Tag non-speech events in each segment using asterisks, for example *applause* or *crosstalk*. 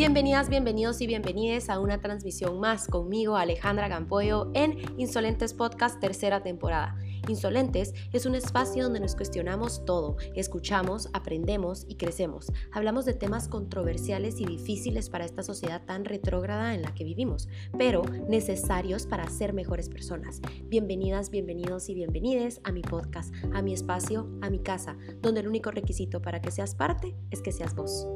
Bienvenidas, bienvenidos y bienvenides a una transmisión más conmigo, Alejandra Gampoyo, en Insolentes Podcast tercera temporada. Insolentes es un espacio donde nos cuestionamos todo, escuchamos, aprendemos y crecemos. Hablamos de temas controversiales y difíciles para esta sociedad tan retrógrada en la que vivimos, pero necesarios para ser mejores personas. Bienvenidas, bienvenidos y bienvenides a mi podcast, a mi espacio, a mi casa, donde el único requisito para que seas parte es que seas vos.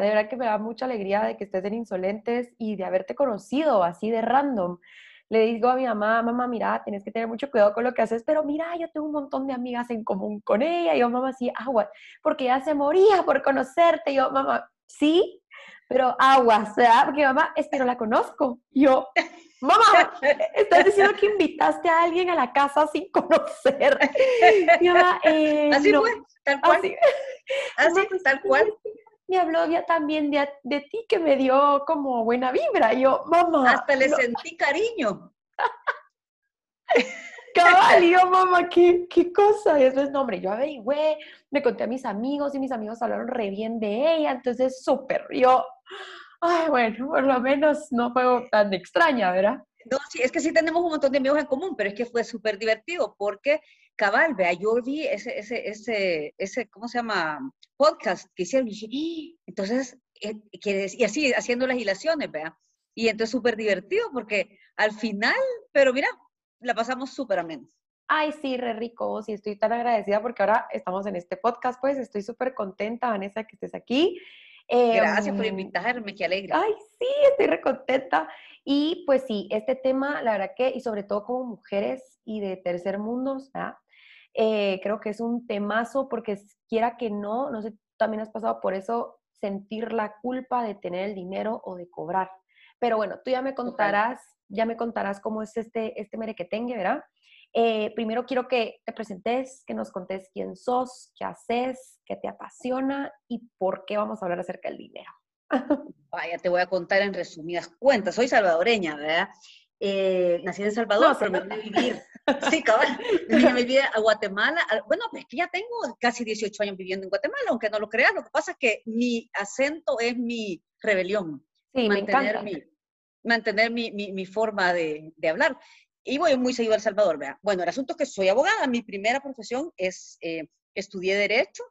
De verdad que me da mucha alegría de que estés en Insolentes y de haberte conocido así de random. Le digo a mi mamá, mamá, mira, tienes que tener mucho cuidado con lo que haces, pero mira, yo tengo un montón de amigas en común con ella. Y yo, mamá, sí, agua, porque ella se moría por conocerte. Y yo, mamá, sí, pero agua, ¿verdad? Porque mamá, es que no la conozco. yo, mamá, estás diciendo que invitaste a alguien a la casa sin conocer. Y mamá, eh, así fue, tal cual. Así, así tal cual me habló ya también de, de, ti que me dio como buena vibra. yo, mamá. Hasta le sentí cariño. *laughs* Cabal, yo, mamá, ¿qué, qué cosa. Y eso es nombre. Yo averigüé, me conté a mis amigos y mis amigos hablaron re bien de ella. Entonces, súper. Yo, ay, bueno, por lo menos no fue tan extraña, ¿verdad? No, sí, es que sí tenemos un montón de amigos en común, pero es que fue súper divertido porque, cabal, vea, yo vi ese, ese, ese, ese, ¿cómo se llama? Podcast que hicieron y dije, ¡Ah!". entonces, eh, y así, haciendo las hilaciones, vea. Y entonces súper divertido porque al final, pero mira, la pasamos súper ameno. Ay, sí, re rico, sí, estoy tan agradecida porque ahora estamos en este podcast, pues estoy súper contenta, Vanessa, que estés aquí. Gracias por em, invitarme, qué alegre. Ay, sí, estoy recontenta. Y pues sí, este tema, la verdad que, y sobre todo como mujeres y de tercer mundo, eh, creo que es un temazo porque quiera que no, no sé, también has pasado por eso, sentir la culpa de tener el dinero o de cobrar. Pero bueno, tú ya me contarás, ya me contarás cómo es este, este merequetengue, ¿verdad? Eh, primero quiero que te presentes, que nos contes quién sos, qué haces, qué te apasiona y por qué vamos a hablar acerca del dinero. *laughs* Vaya, te voy a contar en resumidas cuentas. Soy salvadoreña, ¿verdad? Eh, nací en Salvador, pero me vine a vivir. Sí, cabal. *laughs* Me vine a Guatemala. Bueno, es que ya tengo casi 18 años viviendo en Guatemala, aunque no lo creas. Lo que pasa es que mi acento es mi rebelión. Sí, mantener me encanta. Mi, mantener mi, mi, mi forma de, de, hablar. Y voy muy seguido a El Salvador, ¿verdad? Bueno, el asunto es que soy abogada. Mi primera profesión es, eh, estudié Derecho.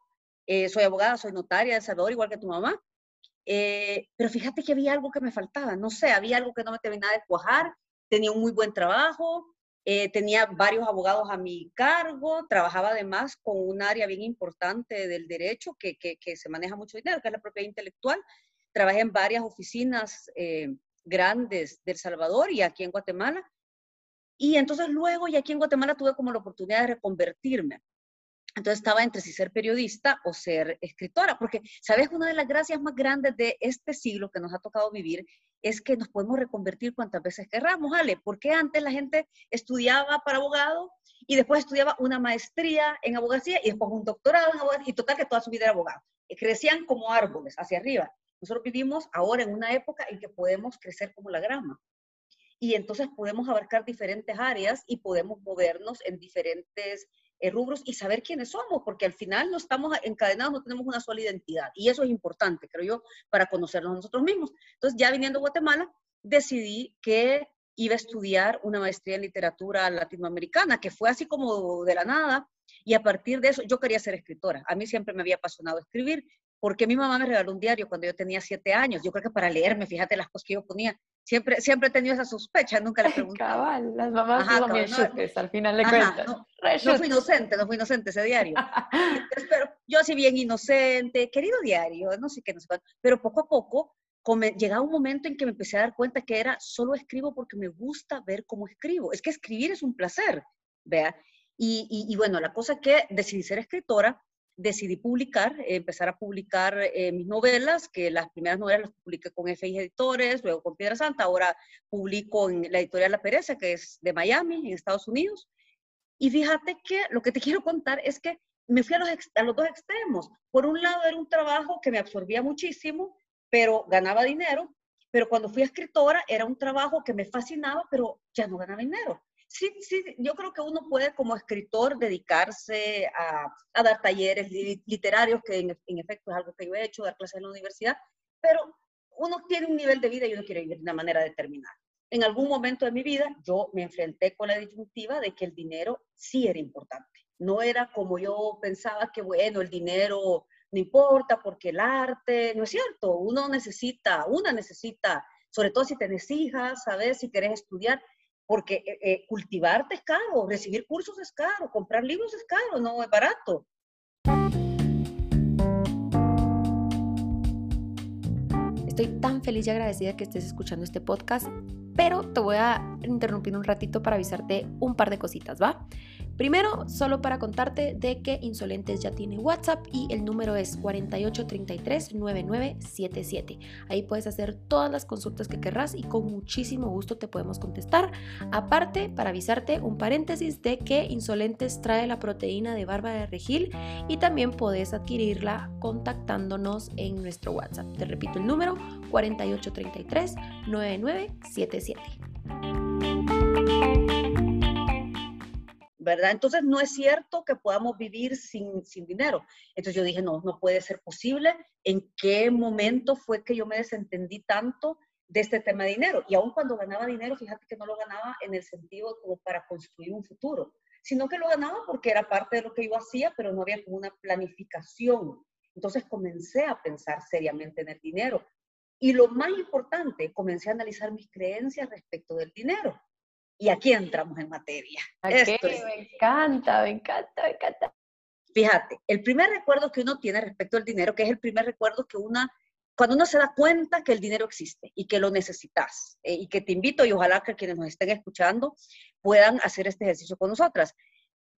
Eh, soy abogada, soy notaria de El Salvador, igual que tu mamá. Eh, pero fíjate que había algo que me faltaba, no sé, había algo que no me terminaba de cuajar, tenía un muy buen trabajo, eh, tenía varios abogados a mi cargo, trabajaba además con un área bien importante del derecho que, que, que se maneja mucho dinero, que es la propiedad intelectual. Trabajé en varias oficinas eh, grandes del Salvador y aquí en Guatemala. Y entonces luego, y aquí en Guatemala tuve como la oportunidad de reconvertirme. Entonces estaba entre si ser periodista o ser escritora, porque, ¿sabes? Una de las gracias más grandes de este siglo que nos ha tocado vivir es que nos podemos reconvertir cuantas veces querramos, ¿vale? Porque antes la gente estudiaba para abogado y después estudiaba una maestría en abogacía y después un doctorado en abogacía y total que toda su vida era abogado. Y crecían como árboles hacia arriba. Nosotros vivimos ahora en una época en que podemos crecer como la grama. Y entonces podemos abarcar diferentes áreas y podemos movernos en diferentes eh, rubros y saber quiénes somos, porque al final no estamos encadenados, no tenemos una sola identidad. Y eso es importante, creo yo, para conocernos nosotros mismos. Entonces, ya viniendo a Guatemala, decidí que iba a estudiar una maestría en literatura latinoamericana, que fue así como de la nada. Y a partir de eso, yo quería ser escritora. A mí siempre me había apasionado escribir, porque mi mamá me regaló un diario cuando yo tenía siete años. Yo creo que para leerme, fíjate las cosas que yo ponía. Siempre, siempre he tenido esa sospecha, nunca le pregunté. Cabal, las mamás son bien al final de cuentas. No, no, fui inocente, no fui inocente ese diario. *laughs* pero yo así bien inocente, querido diario, no sé qué, no sé qué. Pero poco a poco llegaba un momento en que me empecé a dar cuenta que era solo escribo porque me gusta ver cómo escribo. Es que escribir es un placer, vea. Y, y, y bueno, la cosa es que decidí ser escritora decidí publicar, empezar a publicar eh, mis novelas, que las primeras novelas las publiqué con FI Editores, luego con Piedra Santa, ahora publico en la editorial La Pereza, que es de Miami, en Estados Unidos. Y fíjate que lo que te *laughs* quiero contar es que me fui a los, a los dos extremos. Por un lado era un trabajo que me absorbía muchísimo, pero ganaba dinero, pero cuando fui escritora era un trabajo que me fascinaba, pero ya no ganaba dinero. Sí, sí, yo creo que uno puede como escritor dedicarse a, a dar talleres literarios, que en, en, efecto es algo que yo he hecho, dar clases en la universidad, pero uno tiene un nivel de vida y uno quiere vivir de una manera determinada. En algún momento de mi vida yo me enfrenté con la disyuntiva de que el dinero sí era importante. No era como yo pensaba que, bueno, el dinero no importa porque el arte, no es cierto, uno necesita, una necesita, sobre todo si tenés hijas, sabes, si querés estudiar, porque eh, eh, cultivarte es caro, recibir cursos es caro, comprar libros es caro, no es barato. Estoy tan feliz y agradecida que estés escuchando este podcast, pero te voy a interrumpir un ratito para avisarte un par de cositas, ¿va? Primero, solo para contarte de que Insolentes ya tiene WhatsApp y el número es 4833-9977. Ahí puedes hacer todas las consultas que querrás y con muchísimo gusto te podemos contestar. Aparte, para avisarte un paréntesis de que Insolentes trae la proteína de barba de regil y también podés adquirirla contactándonos en nuestro WhatsApp. Te repito el número 4833-9977. Entonces no es cierto que podamos vivir sin, sin dinero. Entonces yo dije, no, no puede ser posible. ¿En qué momento fue que yo me desentendí tanto de este tema de dinero? Y aún cuando ganaba dinero, fíjate que no lo ganaba en el sentido como para construir un futuro, sino que lo ganaba porque era parte de lo que yo hacía, pero no había como una planificación. Entonces comencé a pensar seriamente en el dinero. Y lo más importante, comencé a analizar mis creencias respecto del dinero. Y aquí entramos en materia. Esto Me encanta, me encanta, me encanta. Fíjate, el primer recuerdo que uno tiene respecto al dinero, que es el primer recuerdo que una, cuando uno se da cuenta que el dinero existe y que lo necesitas, eh, y que te invito y ojalá que quienes nos estén escuchando puedan hacer este ejercicio con nosotras.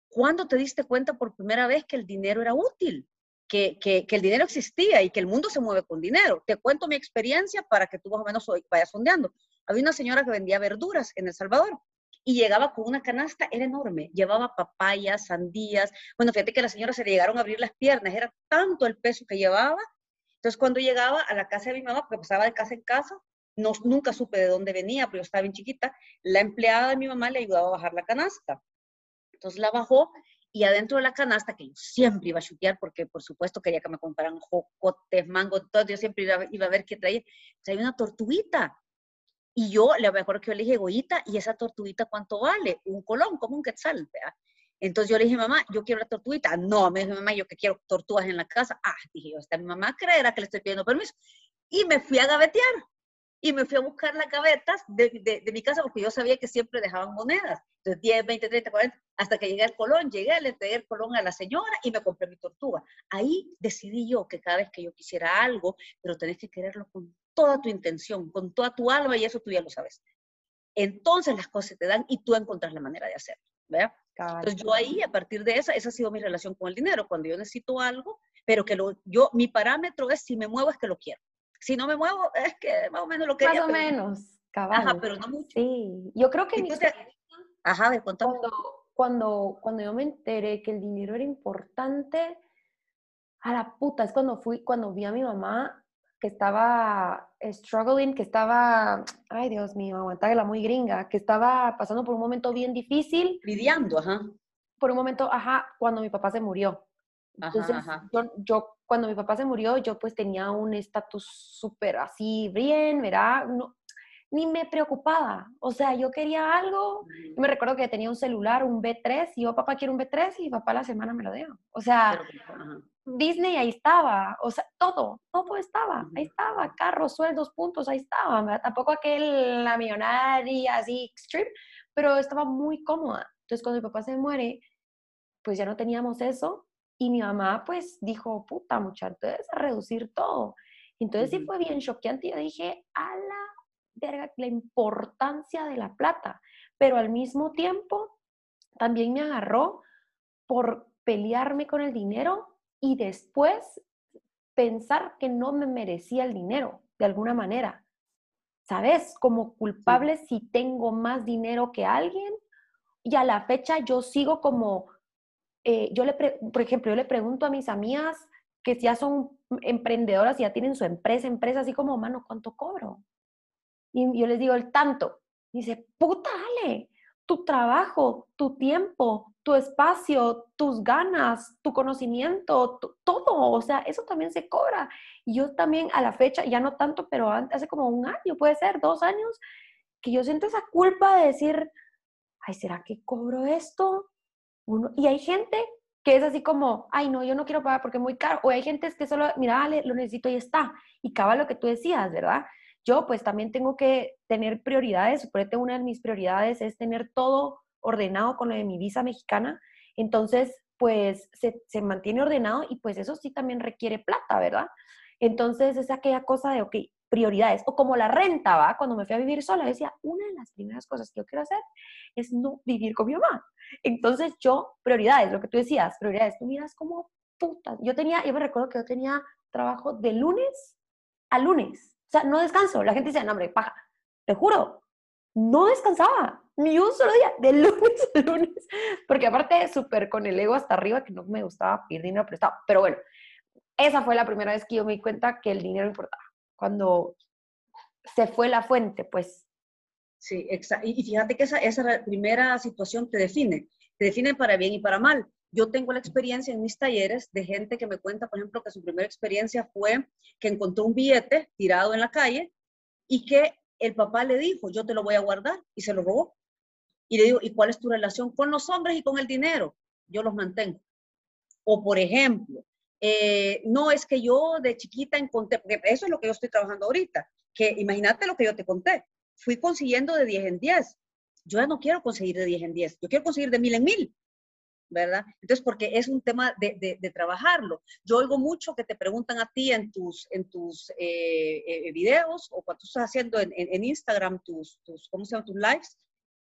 ¿Cuándo te diste cuenta por primera vez que el dinero era útil? Que, que, que, el dinero existía y que el mundo se mueve con dinero. Te cuento mi experiencia para que tú más o menos vayas sondeando. Había una señora que vendía verduras en El Salvador y llegaba con una canasta, era enorme, llevaba papayas, sandías, bueno, fíjate que a la señora se le llegaron a abrir las piernas, era tanto el peso que llevaba, entonces cuando llegaba a la casa de mi mamá, porque pasaba de casa en casa, no, nunca supe de dónde venía, pero estaba bien chiquita, la empleada de mi mamá le ayudaba a bajar la canasta, entonces la bajó y adentro de la canasta, que yo siempre iba a chutear, porque por supuesto quería que me compraran jocotes, mango, todo, yo siempre iba, iba a ver qué traía, traía una tortuguita, y yo, le mejor que yo le dije, Goyita, ¿y esa tortuguita cuánto vale? Un colón, como un quetzal, ¿verdad? Entonces yo le dije, mamá, yo quiero la tortuguita. No, me dijo, mamá, yo que quiero tortugas en la casa. Ah, dije yo, esta mi mamá creerá que le estoy pidiendo permiso. Y me fui a gavetear. Y me fui a buscar las gavetas de, de, mi casa porque yo sabía que siempre dejaban monedas. Entonces 10, 20, 30, 40, hasta que llegué al colón, llegué, le entregué el colón a la señora y me compré mi tortuga. Ahí decidí yo que cada vez que yo quisiera algo, pero tenés que quererlo con toda tu intención, con toda tu alma, y eso tú ya lo sabes. Entonces las cosas te dan y tú encuentras la manera de hacerlo, ¿verdad? Entonces yo ahí, a partir de esa, esa ha sido mi relación con el dinero. Cuando yo necesito algo, pero que lo, yo, mi parámetro es si me muevo es que lo quiero. Si no me muevo es que más o menos lo quería. Más o menos, cabal. Ajá, pero no mucho. Sí, yo creo que... Ajá, de cuando, cuando, cuando yo me enteré que el dinero era importante, a la puta, es cuando fui, cuando vi a mi mamá que estaba struggling, que estaba, ay Dios mío, aguantarla muy gringa, que estaba pasando por un momento bien difícil. Lidiando, ajá. Por un momento, ajá, cuando mi papá se murió. Entonces, ajá, Yo, yo, cuando mi papá se murió, yo pues tenía un estatus súper así, bien, ¿verdad? No, ni me preocupaba. O sea, yo quería algo. me recuerdo que tenía un celular, un B3, y yo, papá, quiero un B3, y papá la semana me lo dio. O sea, Disney ahí estaba, o sea, todo, todo estaba, ahí estaba, carros, sueldos, puntos, ahí estaba, tampoco aquel, la millonaria así extreme, pero estaba muy cómoda. Entonces cuando mi papá se muere, pues ya no teníamos eso y mi mamá pues dijo, puta muchacha, entonces a reducir todo. Entonces sí fue bien choqueante, yo dije, a la verga, la importancia de la plata, pero al mismo tiempo también me agarró por pelearme con el dinero y después pensar que no me merecía el dinero de alguna manera. ¿Sabes? Como culpable si tengo más dinero que alguien y a la fecha yo sigo como, eh, yo le, por ejemplo, yo le pregunto a mis amigas que ya son emprendedoras y ya tienen su empresa, empresa, así como, mano, ¿cuánto cobro? Y yo les digo el tanto. dice, puta, Ale, tu trabajo, tu tiempo, tu espacio, tus ganas, tu conocimiento, todo. O sea, eso también se cobra. Y yo también a la fecha, ya no tanto, pero hace como un año, puede ser, dos años, que yo siento esa culpa de decir, ay, ¿será que cobro esto? Uno, y hay gente que es así como, ay, no, yo no quiero pagar porque es muy caro. O hay gente que solo, mira, dale, lo necesito y está. Y acaba lo que tú decías, ¿verdad? Yo pues también tengo que tener prioridades. Suponete una de mis prioridades es tener todo ordenado con lo de mi visa mexicana. Entonces, pues se, se mantiene ordenado y pues eso sí también requiere plata, ¿verdad? Entonces es aquella cosa de, ok, prioridades. O como la renta, ¿va? Cuando me fui a vivir sola, decía, una de las primeras cosas que yo quiero hacer es no vivir con mi mamá. Entonces yo, prioridades, lo que tú decías, prioridades, tú miras como puta. Yo tenía, yo me recuerdo que yo tenía trabajo de lunes a lunes. Sea, no descanso. La gente dice, no, hombre, paja. Te juro, no descansaba ni un solo día, de *laughs* lunes a lunes. Porque aparte, súper con el ego hasta arriba, que no me gustaba pedir dinero prestado. Pero bueno, esa fue la primera vez que yo me di cuenta que el dinero importaba cuando se fue la fuente, pues. Sí, exacto. Y fíjate que esa primera situación te define, te define para bien y para mal. Yo tengo la experiencia en mis talleres de gente que me cuenta, por ejemplo, que su primera experiencia fue que encontró un billete tirado en la calle y que el papá le dijo, yo te lo voy a guardar y se lo robó. Y le digo, ¿y cuál es tu relación con los hombres y con el dinero? Yo los mantengo. O por ejemplo, eh, no es que yo de chiquita encontré, porque eso es lo que yo estoy trabajando ahorita, que imagínate lo que yo te conté, fui consiguiendo de 10 en 10. Yo ya no quiero conseguir de 10 en 10, yo quiero conseguir de mil en mil, ¿verdad? Entonces, porque es un tema de, de, trabajarlo. Yo oigo mucho que te preguntan a ti en tus, en tus eh, eh, videos o cuando tú estás haciendo en, en, Instagram tus, tus, ¿cómo se llaman? Tus lives,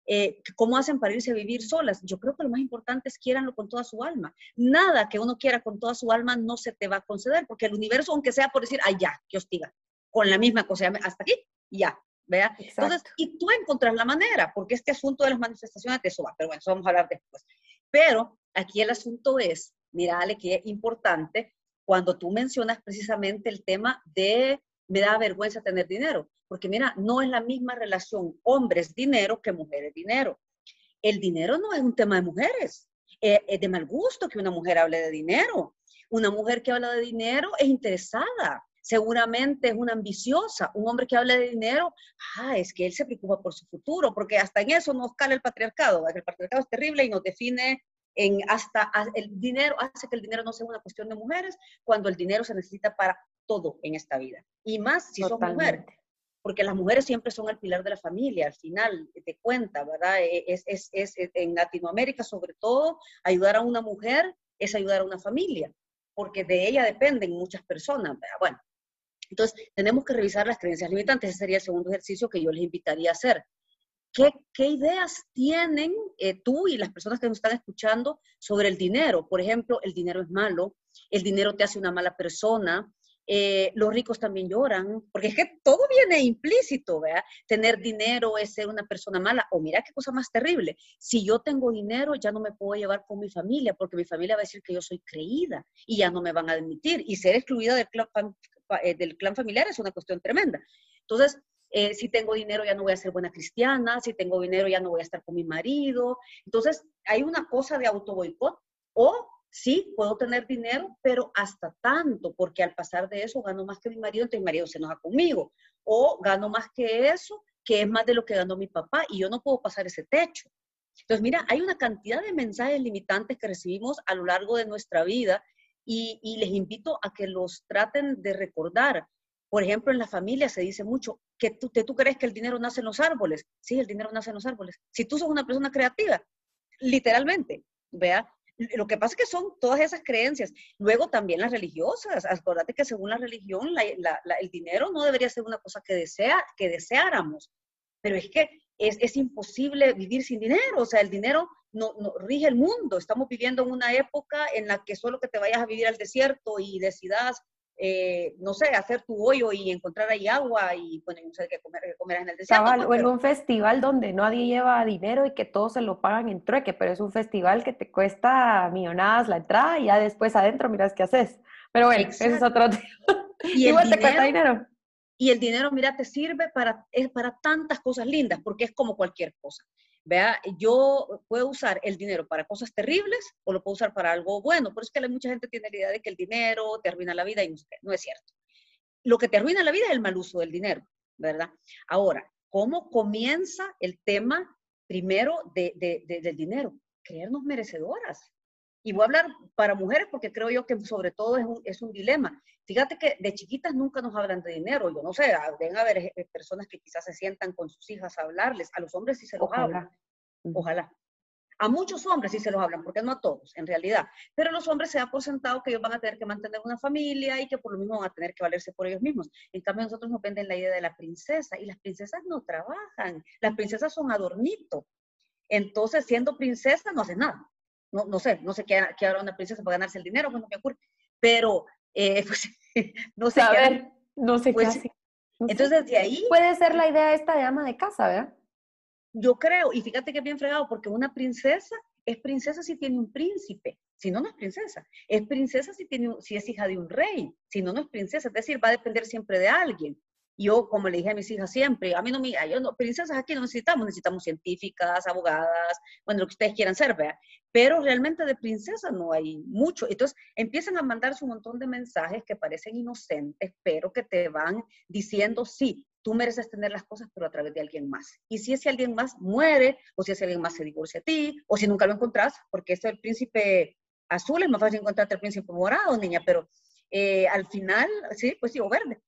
eh, cómo hacen para irse a vivir solas. Yo creo que lo más importante es quieranlo con toda su alma. Nada que uno quiera con toda su alma no se te va a conceder, porque el universo, aunque sea por decir, ay, ya, que hostiga, con la misma cosa, hasta aquí, ya, vea. Entonces, y tú encontrar la manera, porque este asunto de las manifestaciones de eso va, pero bueno, eso vamos a hablar después. Pero aquí el asunto es, mira, Ale, que es importante cuando tú mencionas precisamente el tema de me da vergüenza tener dinero. Porque mira, no es la misma relación hombres-dinero que mujeres-dinero. El dinero no es un tema de mujeres. Eh, es de mal gusto que una mujer hable de dinero. Una mujer que habla de dinero es interesada, seguramente es una ambiciosa. Un hombre que habla de dinero, ah, es que él se preocupa por su futuro, porque hasta en eso nos cala el patriarcado. El patriarcado es terrible y nos define en hasta el dinero, hace que el dinero no sea una cuestión de mujeres, cuando el dinero se necesita para todo en esta vida. Y más si sos mujer porque las mujeres siempre son el pilar de la familia, al final te cuenta, ¿verdad? E, es, es, es, en Latinoamérica sobre todo, ayudar a una mujer es ayudar a una familia, porque de ella dependen muchas personas, ¿verdad? Bueno, entonces tenemos que revisar las creencias limitantes, ese sería el segundo ejercicio que yo les invitaría a hacer. ¿Qué, qué ideas tienen eh, tú y las personas que nos están escuchando sobre el dinero? Por ejemplo, el dinero es malo, el dinero te hace una mala persona, eh, los ricos también lloran, porque es que todo viene implícito, ¿verdad? Tener dinero es ser una persona mala, o mira qué cosa más terrible, si yo tengo dinero ya no me puedo llevar con mi familia, porque mi familia va a decir que yo soy creída y ya no me van a admitir, y ser excluida del clan, eh, del clan familiar es una cuestión tremenda. Entonces, eh, si tengo dinero ya no voy a ser buena cristiana, si tengo dinero ya no voy a estar con mi marido. Entonces, hay una cosa de auto boicot o sí, puedo tener dinero, pero hasta tanto, porque al pasar de eso gano más que mi marido, entonces mi marido se enoja conmigo. O gano más que eso, que es más de lo que ganó mi papá, y yo no puedo pasar ese techo. Entonces, mira, hay una cantidad de mensajes limitantes que recibimos a lo largo de nuestra vida y, les invito a que los traten de recordar. Por ejemplo, en la familia se dice mucho que tú, que tú crees que el dinero nace en los árboles. Sí, el dinero nace en los árboles. Si tú sos una persona creativa, literalmente, vea, lo que pasa es que son todas esas creencias. Luego también las religiosas. Acuérdate que según la religión, el dinero no debería ser una cosa que, desea, que deseáramos. Pero es que es, imposible vivir sin dinero. O sea, el dinero no, no, rige el mundo. Estamos viviendo en una época en la que solo que te vayas a vivir al desierto y decidas eh, no sé, hacer tu hoyo y encontrar ahí agua y bueno, no sé qué comer, comer en el desierto. o en un festival donde nadie lleva dinero y que todos se lo pagan en trueque, pero es un festival que te cuesta millonadas la entrada y ya después adentro miras qué haces. Pero bueno, ese es otro *laughs* tema. Y Igual te cuesta dinero. Y el dinero, mira, te sirve para, es para tantas cosas lindas, porque es como cualquier cosa. Vea, yo puedo usar el dinero para cosas terribles o lo puedo usar para algo bueno. Por eso es que mucha gente tiene la idea de que el dinero te arruina la vida y no es cierto. Lo que te arruina la vida es el mal uso del dinero, ¿verdad? Ahora, ¿cómo comienza el tema primero de, del dinero? Creernos merecedoras. Y voy a hablar para mujeres porque creo yo que sobre todo es un, es un dilema. Fíjate que de chiquitas nunca nos hablan de dinero. Yo no sé, deben haber eh, personas que quizás se sientan con sus hijas a hablarles. A los hombres sí se los hablan. Ojalá. A muchos hombres sí se los hablan, porque no a todos, en realidad. Pero los hombres se da por sentado que ellos van a tener que mantener una familia y que por lo mismo van a tener que valerse por ellos mismos. En cambio, nosotros nos venden la idea de la princesa y las princesas no trabajan. Las princesas son adornitos. Entonces, siendo princesa, no hace nada no, no sé, no sé qué, qué hará una princesa para ganarse el dinero, pues no me ocurre, pero eh, *laughs* pues, no sé qué No sé qué pues, entonces, de ahí... Puede ser la idea esta de ama de casa, ¿verdad? Yo creo, y fíjate que es bien fregado, porque una princesa es princesa si tiene un príncipe, si no, no es princesa. Es princesa si, tiene, si es hija de un rey, si no, no es princesa. Es decir, va a depender siempre de alguien. Yo, como le dije a mis hijas siempre, a mí no me, yo no, princesas aquí no necesitamos, necesitamos científicas, abogadas, bueno, lo que ustedes quieran ser, ¿verdad? Pero realmente de princesas no hay mucho. Entonces empiezan a mandarse un montón de mensajes que parecen inocentes, pero que te van diciendo, sí, tú mereces tener las cosas, pero a través de alguien más. Y si ese alguien más muere, o si ese alguien más se divorcia a ti, o si nunca lo encontrás, porque es el príncipe azul, es más fácil encontrarte el príncipe morado, niña, pero eh, al final, sí, pues sí, o verde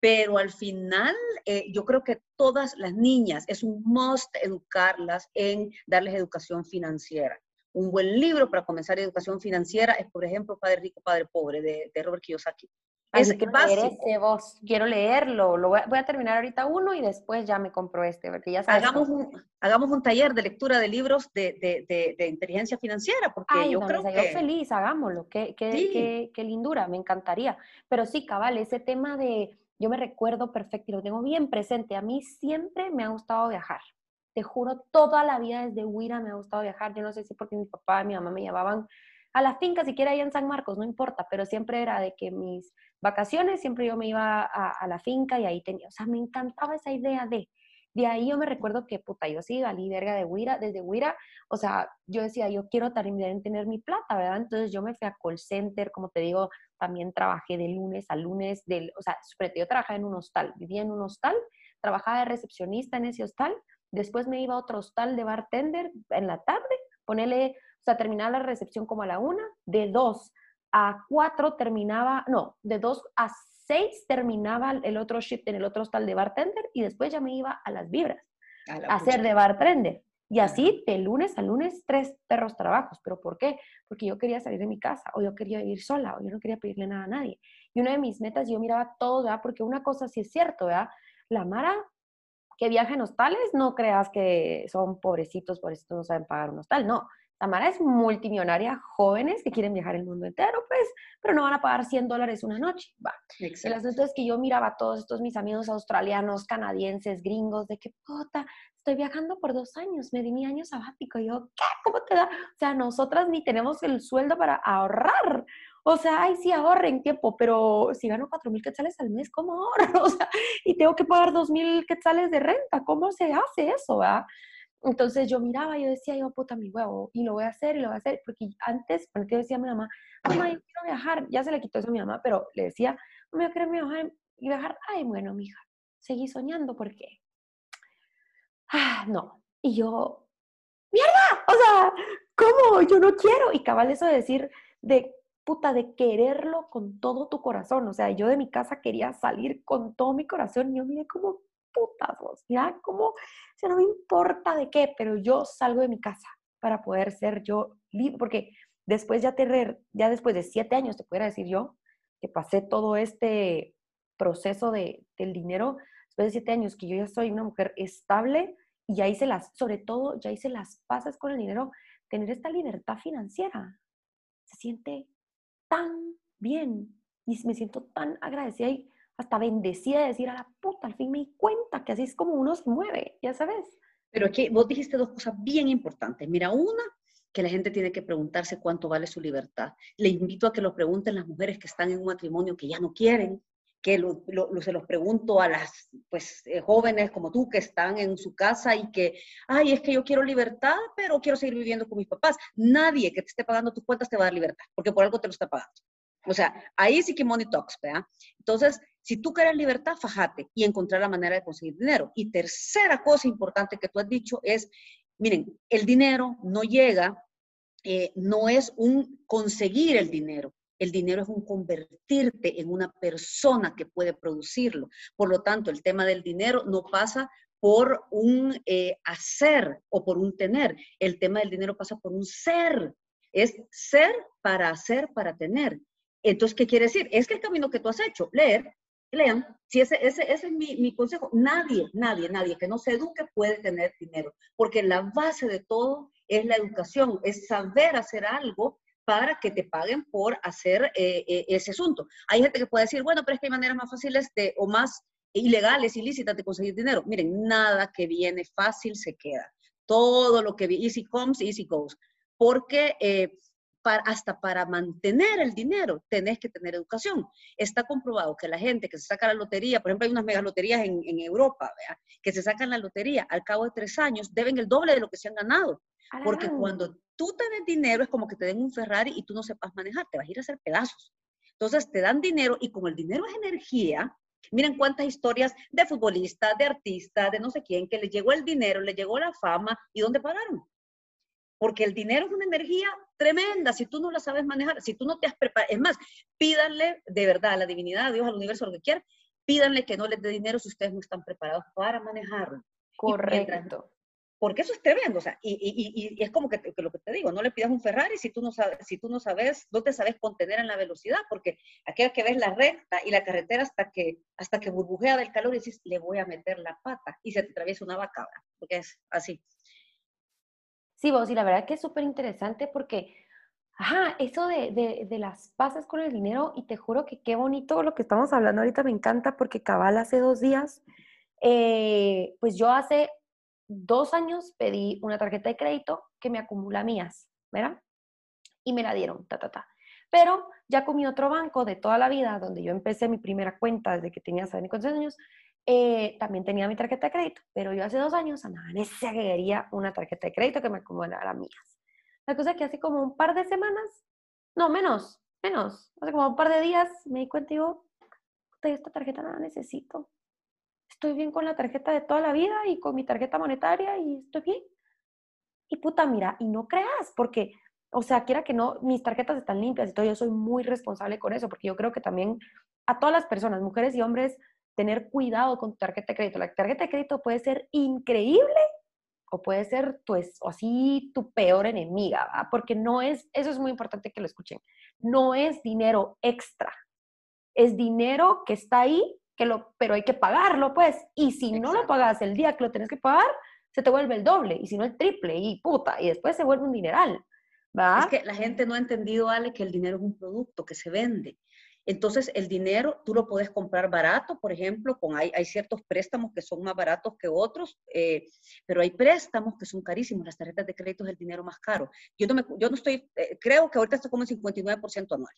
pero al final eh, yo creo que todas las niñas es un must educarlas en darles educación financiera. Un buen libro para comenzar educación financiera es, por ejemplo, Padre Rico, Padre Pobre, de, Robert Kiyosaki. Es ese vos. Quiero leerlo. Lo voy, a, terminar ahorita uno y después ya me compro este, porque ya hagamos un, hagamos un taller de lectura de libros de, de, inteligencia financiera, porque yo creo que... Yo feliz, hagámoslo. Qué, qué, qué lindura, me encantaría. Pero sí, cabal, ese tema de yo me recuerdo perfecto y lo tengo bien presente. A mí siempre me ha gustado viajar. Te juro, toda la vida desde Huira me ha gustado viajar. Yo no sé si porque mi papá y mi mamá me llevaban a la finca, siquiera ahí en San Marcos, no importa, pero siempre era de que mis vacaciones, siempre yo me iba a, la finca y ahí tenía, o sea, me encantaba esa idea de, de ahí yo me recuerdo que, puta, yo sí valí verga de Huira, desde Huira, o sea, yo decía, yo quiero también tener mi plata, ¿verdad? Entonces yo me fui a call center, como te digo, también trabajé de lunes a lunes, del, o sea, yo trabajaba en un hostal, vivía en un hostal, trabajaba de recepcionista en ese hostal, después me iba a otro hostal de bartender en la tarde, ponele, o sea, terminaba la recepción como a la una, de dos a cuatro terminaba, no, de dos a seis terminaba el otro shift en el otro hostal de bartender y después ya me iba a las vibras a, a hacer de bartender. Y así, de lunes a lunes, tres perros trabajos. ¿Pero por qué? Porque yo quería salir de mi casa, o yo quería vivir sola, o yo no quería pedirle nada a nadie. Y una de mis metas, yo miraba todo, ¿verdad? Porque una cosa sí es cierto, ¿verdad? La Mara que viaja en hostales, no creas que son pobrecitos, por eso no saben pagar un hostal, no. Tamara es multimillonaria, jóvenes que quieren viajar el mundo entero, pues, pero no van a pagar 100 dólares una noche. Va. El asunto es que yo miraba a todos estos mis amigos australianos, canadienses, gringos, de que, puta, estoy viajando por dos años, me di mi año sabático. Y yo, ¿qué? ¿Cómo te da? O sea, nosotras ni tenemos el sueldo para ahorrar. O sea, ay, sí, ahorren tiempo, pero si gano cuatro mil quetzales al mes, ¿cómo ahorro? *laughs* O sea, y tengo que pagar dos mil quetzales de renta, ¿cómo se hace eso, va? Entonces yo miraba, yo decía, yo, puta, mi huevo, y lo voy a hacer, y lo voy a hacer, porque antes, cuando yo decía a mi mamá, mamá, yo quiero viajar, ya se le quitó eso a mi mamá, pero le decía, mamá, yo quiero viajar, y viajar, ay, bueno, mija, seguí soñando, ¿por qué? ah, no. Y yo, mierda, o sea, ¿cómo? Yo no quiero. Y cabal eso de decir, de puta, de quererlo con todo tu corazón. O sea, yo de mi casa quería salir con todo mi corazón. Y yo miré como putas vos, ya, como, o sea, no me importa de qué, pero yo salgo de mi casa para poder ser yo libre, porque después ya te, ya después de siete años, te pudiera decir yo, que pasé todo este proceso de, del dinero, después de siete años que yo ya soy una mujer estable, y ya hice las, sobre todo, ya hice las pasas con el dinero, tener esta libertad financiera. Se siente tan bien y me siento tan agradecida y hasta bendecida de decir a la puta, al fin me di cuenta que así es como uno se mueve, ya sabes. Pero aquí vos dijiste dos cosas bien importantes. Mira, una, que la gente tiene que preguntarse cuánto vale su libertad. Le invito a que lo pregunten las mujeres que están en un matrimonio que ya no quieren, que se los pregunto a las pues, eh, jóvenes como tú que están en su casa y que, ay, es que yo quiero libertad, pero quiero seguir viviendo con mis papás. Nadie que te esté pagando tus cuentas te va a dar libertad, porque por algo te lo está pagando. O sea, ahí sí que money talks, ¿verdad? Entonces, si tú quieres libertad, fajate y encontrar la manera de conseguir dinero. Y tercera cosa importante que tú has dicho es, miren, el dinero no llega, eh, no es un conseguir el dinero, el dinero es un convertirte en una persona que puede producirlo. Por lo tanto, el tema del dinero no pasa por un eh, hacer o por un tener. El tema del dinero pasa por un ser. Es ser para hacer, para tener. Entonces, ¿qué quiere decir? Es que el camino que tú has hecho, leer, lean, si ese, ese, es mi, mi, consejo, nadie, nadie, nadie que no se eduque puede tener dinero, porque la base de todo es la educación, es saber hacer algo para que te paguen por hacer eh, eh, ese asunto. Hay gente que puede decir, bueno, pero es que hay maneras más fáciles de, o más ilegales, ilícitas de conseguir dinero. Miren, nada que viene fácil se queda. Todo lo que viene, easy comes, easy goes. Porque eh, para, hasta para mantener el dinero tenés que tener educación. Está comprobado que la gente que se saca la lotería, por ejemplo, hay unas mega loterías en, en Europa, que se sacan la lotería al cabo de tres años, deben el doble de lo que se han ganado. Porque cuando tú tenés dinero es como que te den un Ferrari y tú no sepas manejar, te vas a ir a hacer pedazos. Entonces te dan dinero y como el dinero es energía, miren cuántas historias de futbolistas, de artistas, de no sé quién, que le llegó el dinero, le llegó la fama y ¿dónde pagaron? Porque el dinero es una energía tremenda, si tú no la sabes manejar, si tú no te has preparado, es más, pídanle de verdad a la divinidad, a Dios, al universo, lo que quieran, pídanle que no les dé dinero si ustedes no están preparados para manejarlo. Correcto porque eso es tremendo, o sea, y, y, y es como que, lo que te digo, no le pidas un Ferrari si tú no sabes, si tú no sabes, no te sabes contener en la velocidad, porque aquella que ves la recta y la carretera hasta que, hasta que burbujea del calor y dices, le voy a meter la pata, y se te atraviesa una vaca, porque es así. Sí, vos, y la verdad que es súper interesante porque, ajá, eso de, de, de, las pasas con el dinero, y te juro que qué bonito lo que estamos hablando ahorita, me encanta, porque cabal hace dos días, eh, pues yo hace dos años pedí una tarjeta de crédito que me acumula mías, ¿verdad? Y me la dieron, ta, ta, ta. Pero ya con mi otro banco de toda la vida, donde yo empecé mi primera cuenta desde que tenía 6 años, eh, también tenía mi tarjeta de crédito, pero yo hace dos años andaba en esa que quería una tarjeta de crédito que me acumulara mías. La cosa es que hace como un par de semanas, no, menos, menos, hace como un par de días me di cuenta y digo, esta tarjeta no la necesito estoy bien con la tarjeta de toda la vida y con mi tarjeta monetaria y estoy bien. Y puta, mira, y no creas, porque, o sea, quiera que no, mis tarjetas están limpias y todo, yo soy muy responsable con eso, porque yo creo que también a todas las personas, mujeres y hombres, tener cuidado con tu tarjeta de crédito. La tarjeta de crédito puede ser increíble o puede ser o así tu peor enemiga, ¿va? porque no es, eso es muy importante que lo escuchen, no es dinero extra, es dinero que está ahí que lo, pero hay que pagarlo, pues. Y si no lo pagas el día que lo tienes que pagar, se te vuelve el doble, y si no el triple, y puta, y después se vuelve un dineral. ¿va? Es que la gente no ha entendido, Ale, que el dinero es un producto que se vende. Entonces, el dinero tú lo puedes comprar barato, por ejemplo, con, hay, ciertos préstamos que son más baratos que otros, eh, pero hay préstamos que son carísimos. Las tarjetas de crédito es el dinero más caro. Yo no, estoy, eh, creo que ahorita está como en 59% anual,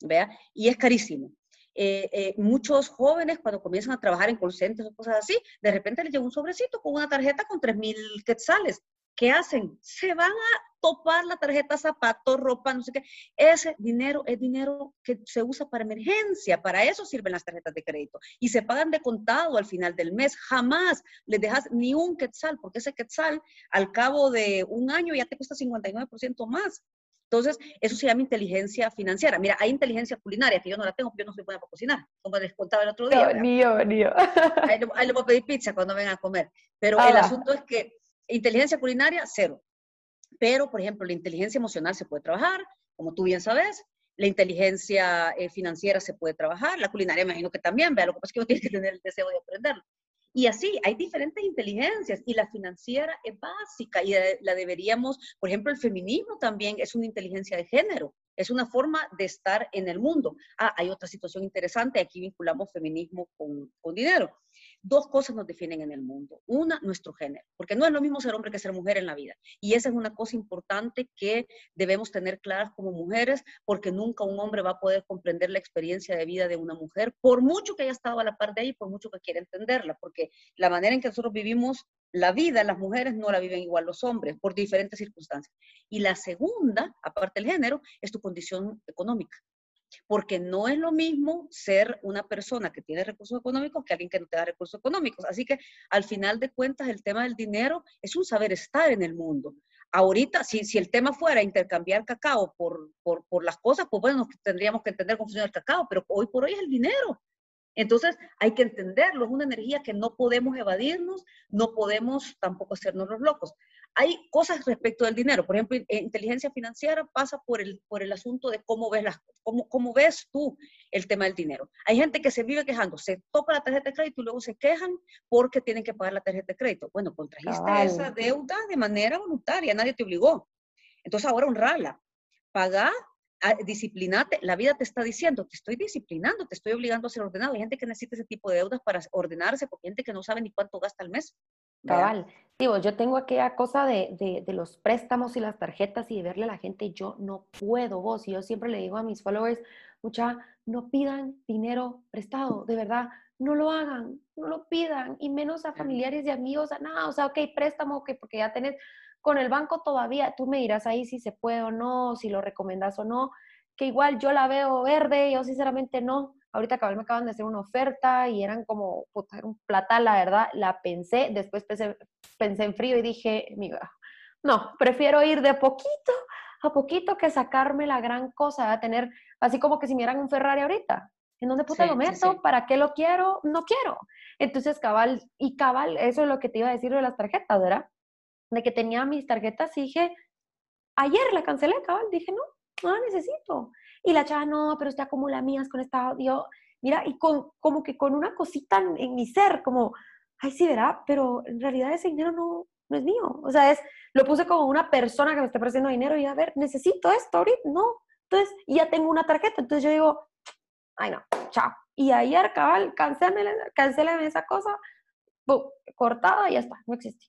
¿vea? Y es carísimo. Eh, muchos jóvenes cuando comienzan a trabajar en call o cosas así, de repente les llega un sobrecito con una tarjeta con 3 mil quetzales. ¿Qué hacen? Se van a topar la tarjeta zapatos, ropa, no sé qué. Ese dinero es dinero que se usa para emergencia, para eso sirven las tarjetas de crédito. Y se pagan de contado al final del mes. Jamás les dejas ni un quetzal, porque ese quetzal al cabo de un año ya te cuesta 59% más. Entonces, eso se llama inteligencia financiera. Mira, hay inteligencia culinaria, que yo no la tengo porque yo no soy buena para cocinar, como les contaba el otro día. No, ni yo, ni yo. Ahí le, voy a pedir pizza cuando vengan a comer. Pero el asunto es que inteligencia culinaria, cero. Pero, por ejemplo, la inteligencia emocional se puede trabajar, como tú bien sabes. La inteligencia eh, financiera se puede trabajar, la culinaria me imagino que también, vea, lo que pasa es que uno *laughs* tiene que tener el deseo de aprenderlo. Y así, hay diferentes inteligencias y la financiera es básica y la deberíamos, por ejemplo, el feminismo también es una inteligencia de género, es una forma de estar en el mundo. Ah, hay otra situación interesante, aquí vinculamos feminismo con, con dinero. Dos cosas nos definen en el mundo. Una, nuestro género, porque no es lo mismo ser hombre que ser mujer en la vida. Y esa es una cosa importante que debemos tener claras como mujeres, porque nunca un hombre va a poder comprender la experiencia de vida de una mujer, por mucho que haya estado a la par de ahí, por mucho que quiera entenderla, porque la manera en que nosotros vivimos la vida, las mujeres no la viven igual los hombres, por diferentes circunstancias. Y la segunda, aparte del género, es tu condición económica porque no es lo mismo ser una persona que tiene recursos económicos que alguien que no tenga recursos económicos. Así que al final de cuentas el tema del dinero es un saber estar en el mundo. Ahorita, si, si el tema fuera intercambiar cacao por, por, por las cosas, pues bueno, tendríamos que entender cómo funciona el cacao, pero hoy por hoy es el dinero. Entonces hay que entenderlo, es una energía que no podemos evadirnos, no podemos tampoco hacernos los locos. Hay cosas respecto del dinero, por ejemplo, inteligencia financiera pasa por el, por el asunto de cómo ves, las, cómo, cómo ves tú el tema del dinero. Hay gente que se vive quejando, se toca la tarjeta de crédito y luego se quejan porque tienen que pagar la tarjeta de crédito. Bueno, contrajiste esa deuda de manera voluntaria, nadie te obligó. Entonces ahora honrala. Paga disciplinate, la vida te está diciendo, te estoy disciplinando, te estoy obligando a ser ordenado. Hay gente que necesita ese tipo de deudas para ordenarse, porque hay gente que no sabe ni cuánto gasta al mes. Cabal. Digo, yo tengo aquella cosa de, de, de, los préstamos y las tarjetas y de verle a la gente, yo no puedo, vos. Y yo siempre le digo a mis followers, mucha, no pidan dinero prestado, de verdad, no lo hagan, no lo pidan, y menos a familiares y amigos, a nada, o sea, ok, préstamo, ok, porque ya tenés, con el banco todavía, tú me dirás ahí si se puede o no, si lo recomendas o no, que igual yo la veo verde, yo sinceramente no. Ahorita cabal me acaban de hacer una oferta y eran como un platal, la verdad, la pensé, después pensé, pensé en frío y dije, mira, no, prefiero ir de poquito a poquito que sacarme la gran cosa, a tener, así como que si me dieran un Ferrari ahorita. ¿En dónde puta lo meto? ¿Para qué lo quiero? No quiero. Entonces, cabal, y cabal, eso es lo que te iba a decir de las tarjetas, ¿verdad? de que tenía mis tarjetas y dije, ayer la cancelé, cabal, dije, no, no la necesito. Y la chava, no, pero usted acumula mías con esta, yo, mira, y con, como que con una cosita en, mi ser, como, ay, sí, verá, pero en realidad ese dinero no, no es mío. O sea, es, lo puse como una persona que me está prestando dinero y a ver, necesito esto ahorita, no. Entonces, ya tengo una tarjeta, entonces yo digo, ay, no, chao. Y ayer, cabal, cancelé esa cosa, cortada y ya está, no existe.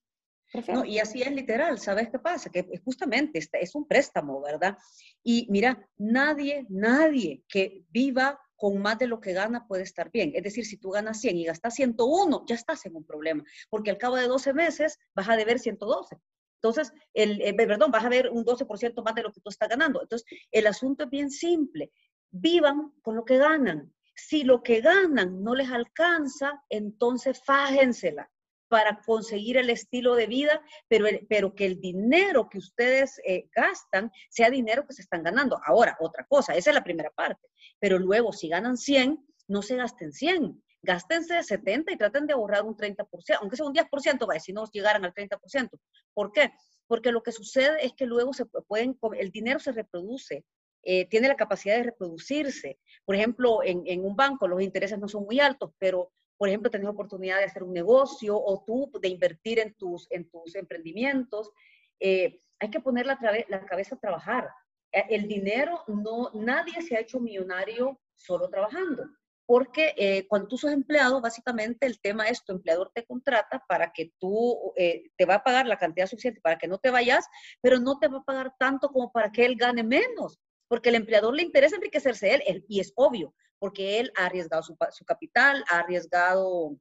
No, y así es literal, ¿sabes qué pasa? Que justamente este es un préstamo, ¿verdad? Y mira, nadie, nadie que viva con más de lo que gana puede estar bien. Es decir, si tú ganas 100 y gastas 101, ya estás en un problema, porque al cabo de 12 meses vas a deber 112. Entonces, el, eh, perdón, vas a ver un 12% más de lo que tú estás ganando. Entonces, el asunto es bien simple. Vivan con lo que ganan. Si lo que ganan no les alcanza, entonces fájensela para conseguir el estilo de vida, pero, pero que el dinero que ustedes eh, gastan sea dinero que se están ganando. Ahora, otra cosa, esa es la primera parte, pero luego si ganan 100, no se gasten 100, gástense 70 y traten de ahorrar un 30%, aunque sea un 10%, vaya, si no llegaran al 30%. ¿Por qué? Porque lo que sucede es que luego se pueden, el dinero se reproduce, eh, tiene la capacidad de reproducirse. Por ejemplo, en, en, un banco los intereses no son muy altos, pero por ejemplo, tenés oportunidad de hacer un negocio o tú de invertir en tus, en tus emprendimientos. Eh, hay que poner la, la, cabeza a trabajar. Eh, el dinero, no, nadie se ha hecho millonario solo trabajando. Porque eh, cuando tú sos empleado, básicamente el tema es tu empleador te contrata para que tú te va a pagar la cantidad suficiente para que no te vayas, pero no te va a pagar tanto como para que él gane menos porque el empleador le interesa enriquecerse él, y es obvio, porque él ha arriesgado su, capital, ha arriesgado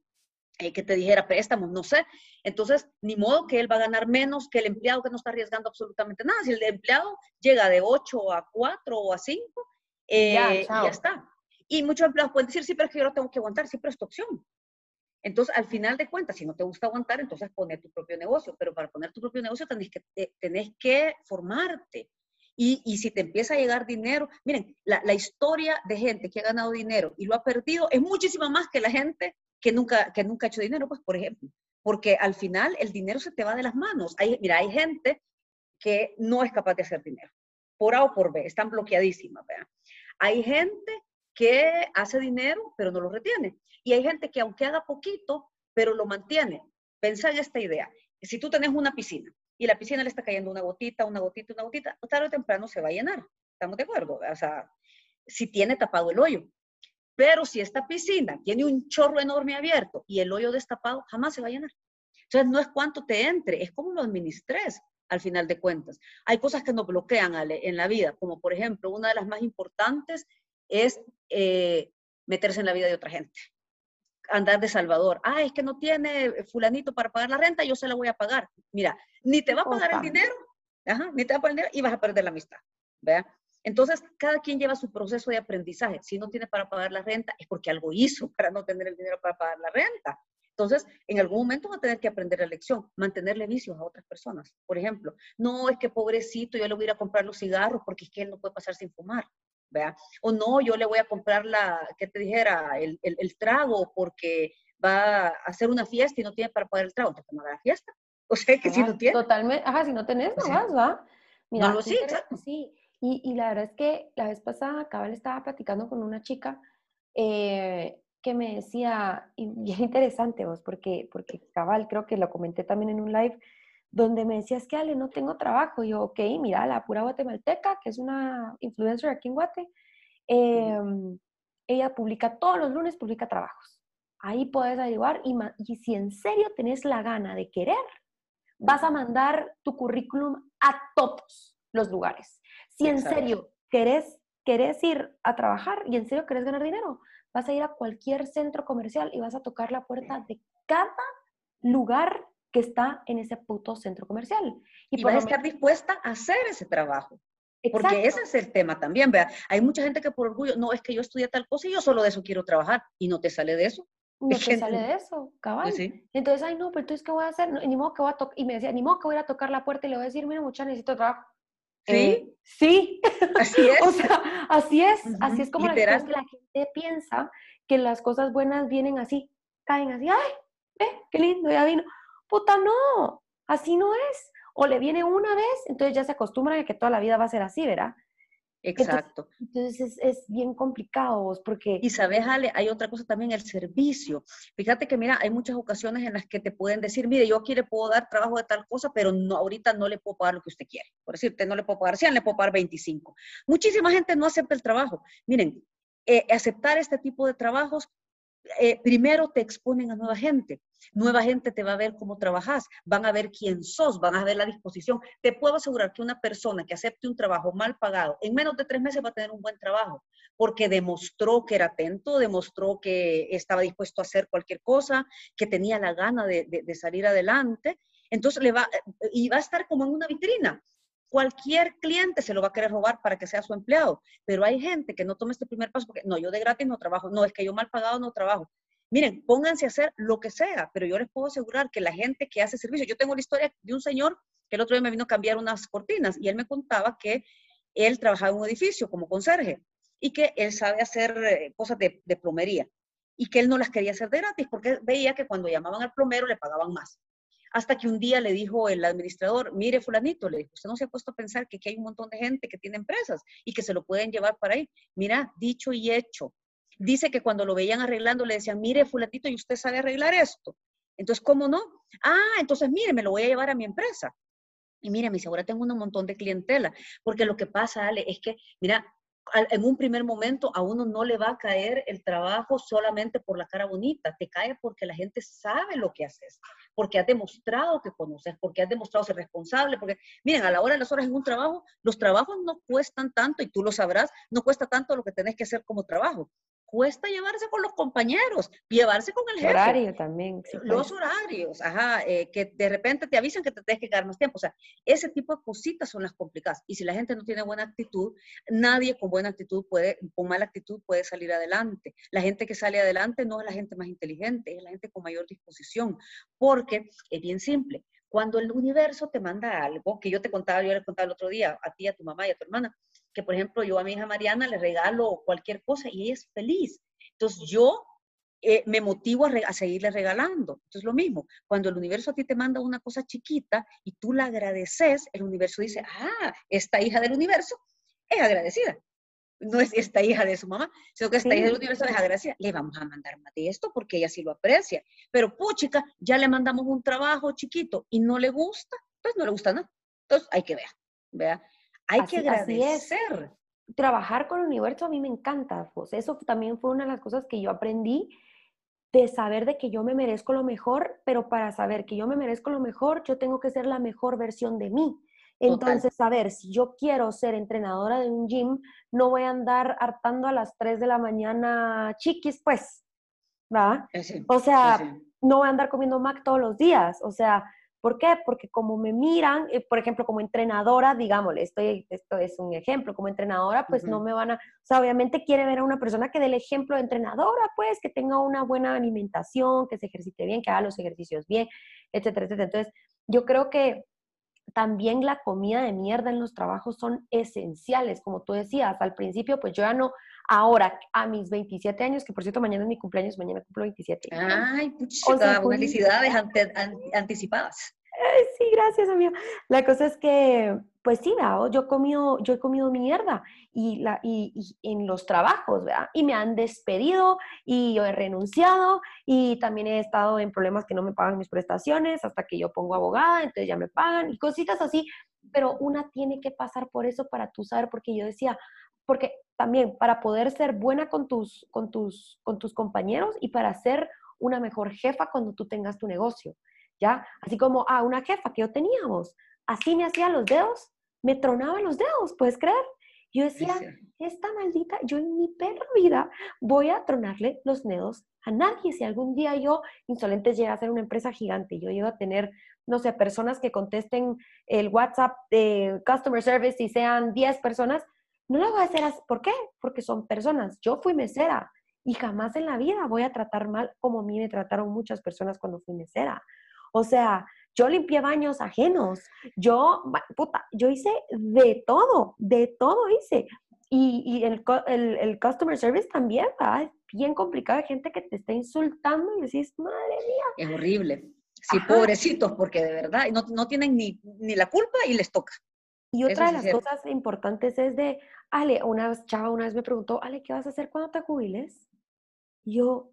eh, que te dijera préstamos, no sé. Entonces, ni modo que él va a ganar menos que el empleado que no está arriesgando absolutamente nada. Si el empleado llega de 8 a 4 o a 5, eh, ya, ya, está. Y muchos empleados pueden decir, sí, pero es que yo lo tengo que aguantar, siempre es tu opción. Entonces, al final de cuentas, si no te gusta aguantar, entonces poner tu propio negocio. Pero para poner tu propio negocio tenés que, tenés que formarte. Y, si te empieza a llegar dinero, miren, la, historia de gente que ha ganado dinero y lo ha perdido es muchísimo más que la gente que nunca, que nunca ha hecho dinero, pues, por ejemplo. Porque al final el dinero se te va de las manos. Mira, hay gente que no es capaz de hacer dinero, por A o por B, están bloqueadísimas. Hay gente que hace dinero, pero no lo retiene. Y hay gente que aunque haga poquito, pero lo mantiene. Pensá en esta idea. Si tú tenés una piscina y la piscina le está cayendo una gotita, una gotita, una gotita, tarde o temprano se va a llenar. ¿Estamos de acuerdo? O sea, si tiene tapado el hoyo. Pero si esta piscina tiene un chorro enorme abierto y el hoyo destapado, jamás se va a llenar. Entonces, no es cuánto te entre, es cómo lo administres al final de cuentas. Hay cosas que nos bloquean en la vida, como por ejemplo, una de las más importantes es eh, meterse en la vida de otra gente. Andar de Salvador. Ah, es que no tiene fulanito para pagar la renta, yo se la voy a pagar. Mira, ni te va a pagar el dinero, ni te va a pagar el dinero y vas a perder la amistad. ¿vea? Entonces, cada quien lleva su proceso de aprendizaje. Si no tiene para pagar la renta, es porque algo hizo para no tener el dinero para pagar la renta. Entonces, en algún momento va a tener que aprender la lección, mantenerle vicios a otras personas. Por ejemplo, no es que pobrecito, yo le voy a ir a comprar los cigarros porque es que él no puede pasar sin fumar. ¿Vea? O no, yo le voy a comprar la, ¿qué te dijera? El, el, trago porque va a hacer una fiesta y no tiene para pagar el trago. Entonces, no haga la fiesta. *laughs* O sea, que si no tiene. Totalmente, ajá, si no tenés, no vas, ¿va? Mira, no, sí, sí. Y, y, la verdad es que la vez pasada, Cabal estaba platicando con una chica eh, que me decía, y bien *laughs* interesante vos, porque, porque Cabal, creo que lo comenté también en un live, donde me decía, es que Ale, no tengo trabajo. Y yo, ok, mira, la pura guatemalteca, que es una influencer aquí en Guate, em, ella publica todos los lunes, publica trabajos. Ahí puedes averiguar y, y si en serio tenés la gana de querer, vas a mandar tu currículum a todos los lugares. Si en serio querés, querés ir a trabajar y en serio querés ganar dinero, vas a ir a cualquier centro comercial y vas a tocar la puerta de cada lugar que está en ese puto centro comercial. Y, y vas a estar dispuesta a hacer ese trabajo. Porque ese es el tema también, vea. Hay mucha gente que por orgullo, no, es que yo estudié tal cosa y yo solo de eso quiero trabajar. Y no te sale de eso. No te sale de eso, cabal. Pues entonces, ay, no, pero entonces, ¿qué voy a hacer? ni modo que voy a tocar. Y me decía, ni modo que voy a tocar la puerta y le voy a decir, mira, mucha, necesito trabajo. Sí. Eh, sí. Así *laughs* es. o sea, así es. Así es como la, la gente piensa que las cosas buenas vienen así, caen así, ay, ve, qué lindo, ya vino. Puta, no, así no es. O le viene una vez, entonces ya se acostumbran a que toda la vida va a ser así, ¿verdad? Exacto. Entonces, es, bien complicado porque... Y sabes, Ale, hay otra cosa también, el servicio. Fíjate que, mira, hay muchas ocasiones en las que te pueden decir, mire, yo aquí le puedo dar trabajo de tal cosa, pero no, ahorita no le puedo pagar lo que usted quiere. Por decirte, no le puedo pagar 100, le puedo pagar 25. Muchísima gente no acepta el trabajo. Miren, eh, aceptar este tipo de trabajos eh, primero te exponen a nueva gente. Nueva gente te va a ver cómo trabajas, van a ver quién sos, van a ver la disposición. Te puedo asegurar que una persona que acepte un trabajo mal pagado, en menos de tres meses va a tener un buen trabajo, porque demostró que era atento, demostró que estaba dispuesto a hacer cualquier cosa, que tenía la gana de, de salir adelante. Entonces le va, y va a estar como en una vitrina cualquier cliente se lo va a querer robar para que sea su empleado, pero hay gente que no toma este primer paso porque, no, yo de gratis no trabajo, no, es que yo mal pagado no trabajo. Miren, pónganse a hacer lo que sea, pero yo les puedo asegurar que la gente que hace servicio, yo tengo la historia de un señor que el otro día me vino a cambiar unas cortinas y él me contaba que él trabajaba en un edificio como conserje y que él sabe hacer eh, cosas de, de plomería y que él no las quería hacer de gratis porque veía que cuando llamaban al plomero le pagaban más. Hasta que un día le dijo el administrador, mire fulanito, le dijo, usted no se ha puesto a pensar que aquí hay un montón de gente que tiene empresas y que se lo pueden llevar para ahí. Mira, dicho y hecho. Dice que cuando lo veían arreglando le decían, mire fulanito, ¿y usted sabe arreglar esto? Entonces, ¿cómo no? Ah, entonces mire, me lo voy a llevar a mi empresa. Y mire, me dice, ahora tengo un montón de clientela, porque lo que pasa, Ale, es que, mira, en un primer momento a uno no le va a caer el trabajo solamente por la cara bonita, te cae porque la gente sabe lo que haces, porque has demostrado que conoces, porque has demostrado ser responsable, porque miren, a la hora de las horas en un trabajo, los trabajos no cuestan tanto y tú lo sabrás, no cuesta tanto lo que tenés que hacer como trabajo cuesta llevarse con los compañeros, llevarse con el jefe. Horario también. los horarios, ajá, eh, que de repente te avisan que te tienes que quedar más tiempo. O sea, ese tipo de cositas son las complicadas. Y si la gente no tiene buena actitud, nadie con buena actitud puede, con mala actitud puede salir adelante. La gente que sale adelante no es la gente más inteligente, es la gente con mayor disposición. Porque es bien simple. Cuando el universo te manda algo, que yo te contaba, yo le contaba el otro día a ti, a tu mamá y a tu hermana, que por ejemplo yo a mi hija Mariana le regalo cualquier cosa y ella es feliz. Entonces yo eh, me motivo a, seguirle regalando. Entonces lo mismo, cuando el universo a ti te manda una cosa chiquita y tú la agradeces, el universo dice, ah, esta hija del universo es agradecida. No es esta hija de su mamá, sino que esta hija del universo es agradecida. Le vamos a mandar más de esto porque ella sí lo aprecia. Pero puchica, ya le mandamos un trabajo chiquito y no le gusta, pues no le gusta nada. Entonces hay que ver, vea. Hay que agradecer. trabajar con el universo a mí me encanta. Pues eso también fue una de las cosas que yo aprendí de saber de que yo me merezco lo mejor, pero para saber que yo me merezco lo mejor, yo tengo que ser la mejor versión de mí. Entonces, a ver, si yo quiero ser entrenadora de un gym, no voy a andar hartando a las 3 de la mañana chiquis, pues, ¿va? O sea, no voy a andar comiendo Mac todos los días. O sea, ¿por qué? Porque como me miran, eh, por ejemplo, como entrenadora, digámosle, estoy, esto es un ejemplo, como entrenadora, pues no me van a, o sea, obviamente quiere ver a una persona que dé el ejemplo de entrenadora, pues, que tenga una buena alimentación, que se ejercite bien, que haga los ejercicios bien, etcétera, etcétera. Entonces, yo creo que también la comida de mierda en los trabajos son esenciales, como tú decías al principio, pues yo ya no, ahora a mis 27 años, que por cierto mañana es mi cumpleaños, mañana cumplo 27. Ay, pucha, felicidades anticipadas. sí, gracias, amigo. La cosa es que, pues sí, yo he comido, yo he comido mierda y, la, y, en los trabajos, ¿verdad? Y me han despedido y yo he renunciado y también he estado en problemas que no me pagan mis prestaciones hasta que yo pongo abogada, entonces ya me pagan y cositas así, pero una tiene que pasar por eso para tú saber, porque yo decía, porque también para poder ser buena con tus, con tus, con tus compañeros y para ser una mejor jefa cuando tú tengas tu negocio. ¿ya? Así como a ah, una jefa que yo teníamos, así me hacía los dedos, me tronaba los dedos, ¿puedes creer? Yo decía, esta maldita, yo en mi perra vida voy a tronarle los dedos a nadie. Si algún día yo, Insolentes, llega a ser una empresa gigante, yo llego a tener, no sé, personas que contesten el WhatsApp de Customer Service y sean 10 personas, no lo voy a hacer así. ¿Por qué? Porque son personas. Yo fui mesera y jamás en la vida voy a tratar mal como a mí me trataron muchas personas cuando fui mesera. O sea, yo limpié baños ajenos, yo, puta, yo hice de todo, de todo hice. Y, el, el, customer service también, ¿verdad? Es bien complicado, hay gente que te está insultando y decís, madre mía. Es horrible. Sí, pobrecitos, porque de verdad no, no tienen ni, ni, la culpa y les toca. Y otra de las cosas importantes es de, Ale, una chava una vez me preguntó, Ale, ¿qué vas a hacer cuando te jubiles? Yo,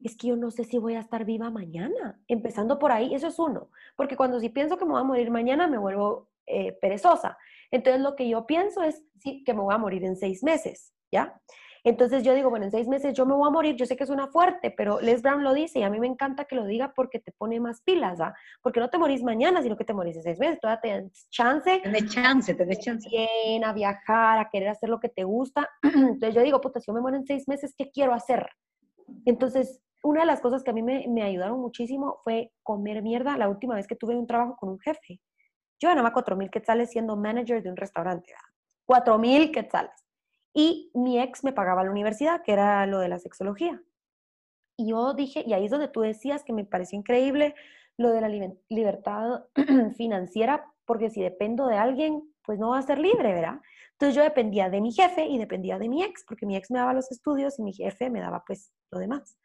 es que yo no sé si voy a estar viva mañana. Empezando por ahí, eso es uno. Porque cuando si pienso que me voy a morir mañana, me vuelvo eh, perezosa. Entonces lo que yo pienso es sí, que me voy a morir en seis meses, ¿ya? Entonces yo digo, bueno, en seis meses yo me voy a morir, yo sé que suena fuerte, pero Les Brown lo dice y a mí me encanta que lo diga porque te pone más pilas, ¿ah? Porque no te morís mañana, sino que te morís en seis meses, todavía tienes chance. Tienes chance, tenés chance. Bien, a viajar, a querer hacer lo que te gusta. *clears throat* Entonces yo digo, puta, si yo me muero en seis meses, ¿qué quiero hacer? Entonces una de las cosas que a mí me, ayudaron muchísimo fue comer mierda la última vez que tuve un trabajo con un jefe. Yo ganaba 4 mil quetzales siendo manager de un restaurante. 4 mil quetzales. Y mi ex me pagaba la universidad, que era lo de la sexología. Y yo dije, y ahí es donde tú decías que me pareció increíble lo de la libertad *clears throat* financiera, porque si dependo de alguien, pues no va a ser libre, ¿verdad? Entonces yo dependía de mi jefe y dependía de mi ex, porque mi ex me daba los estudios y mi jefe me daba pues lo demás.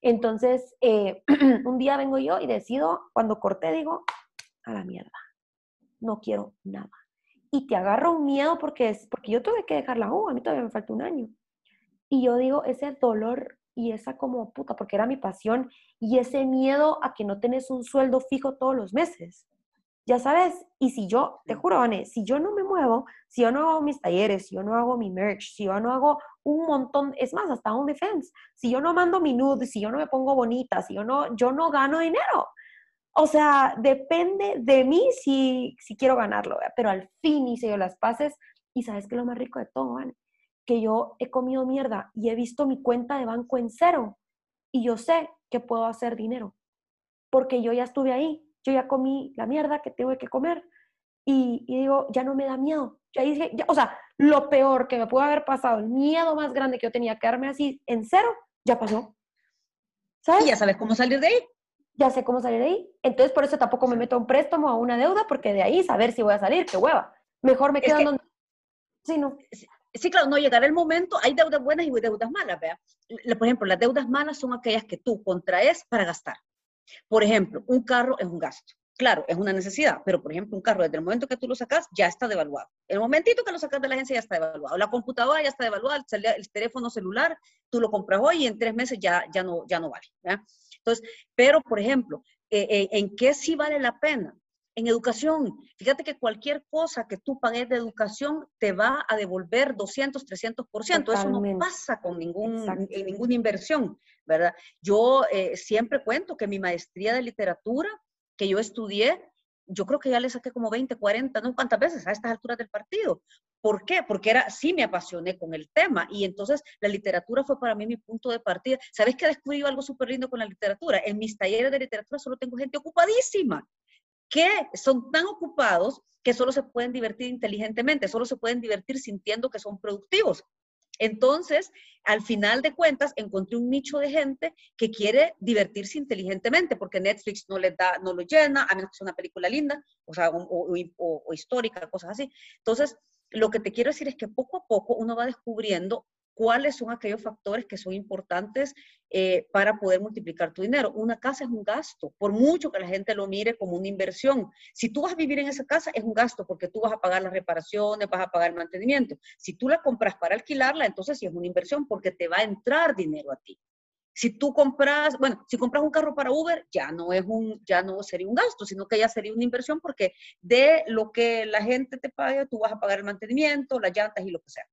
Entonces, eh, *clears throat* un día vengo yo y decido, cuando corté, digo, a la mierda, no quiero nada. Y te agarro un miedo porque, es, porque yo tuve que dejar la U, a mí todavía me falta un año. Y yo digo, ese dolor y esa como puta, porque era mi pasión, y ese miedo a que no tenés un sueldo fijo todos los meses ya sabes, y si yo, te juro, Vane, si yo no me muevo, si yo no hago mis talleres, si yo no hago mi merch, si yo no hago un montón, es más, hasta un defense, si yo no mando mi nude, si yo no me pongo bonita, si yo no, yo no gano dinero. O sea, depende de mí si, si quiero ganarlo, pero al fin hice yo las paces y sabes que lo más rico de todo, que yo he comido mierda y he visto mi cuenta de banco en cero y yo sé que puedo hacer dinero porque yo ya estuve ahí yo ya comí la mierda que tengo que comer y, digo, ya no me da miedo. Ya dije, o sea, lo peor que me pudo haber pasado, el miedo más grande que yo tenía, quedarme así en cero, ya pasó. ¿Sabes? Y ya sabes cómo salir de ahí. Ya sé cómo salir de ahí. Entonces, por eso tampoco me meto a un préstamo, a una deuda, porque de ahí saber si voy a salir, qué hueva. Mejor me quedo donde... Sí, no. Sí, claro, no llegará el momento, hay deudas buenas y deudas malas, vea. Por ejemplo, las deudas malas son aquellas que tú contraes para gastar. Por ejemplo, un carro es un gasto. Claro, es una necesidad, pero por ejemplo, un carro desde el momento que tú lo sacas ya está devaluado. El momentito que lo sacas de la agencia ya está devaluado. La computadora ya está devaluada, el, teléfono celular, tú lo compras hoy y en tres meses ya, ya, no, ya no vale. Entonces, pero por ejemplo, eh, eh, ¿en qué sí vale la pena? En educación, fíjate que cualquier cosa que tú pagues de educación te va a devolver 200, 300%. Eso no pasa con ningún, ninguna inversión, ¿verdad? Yo eh, siempre cuento que mi maestría de literatura que yo estudié, yo creo que ya le saqué como 20, 40, no cuántas veces a estas alturas del partido. ¿Por qué? Porque era, sí me apasioné con el tema y entonces la literatura fue para mí mi punto de partida. ¿Sabes que descubrí algo súper lindo con la literatura? En mis talleres de literatura solo tengo gente ocupadísima que son tan ocupados que solo se pueden divertir inteligentemente, solo se pueden divertir sintiendo que son productivos. Entonces, al final de cuentas, encontré un nicho de gente que quiere divertirse inteligentemente, porque Netflix no les da, no lo llena, a menos que sea una película linda, o sea, o histórica, cosas así. Entonces, lo que te quiero decir es que poco a poco uno va descubriendo cuáles son aquellos factores que son importantes eh, para poder multiplicar tu dinero. Una casa es un gasto, por mucho que la gente lo mire como una inversión. Si tú vas a vivir en esa casa, es un gasto porque tú vas a pagar las reparaciones, vas a pagar el mantenimiento. Si tú la compras para alquilarla, entonces sí es una inversión porque te va a entrar dinero a ti. Si tú compras, bueno, si compras un carro para Uber, ya no es un, ya no sería un gasto, sino que ya sería una inversión porque de lo que la gente te pague, tú vas a pagar el mantenimiento, las llantas y lo que sea.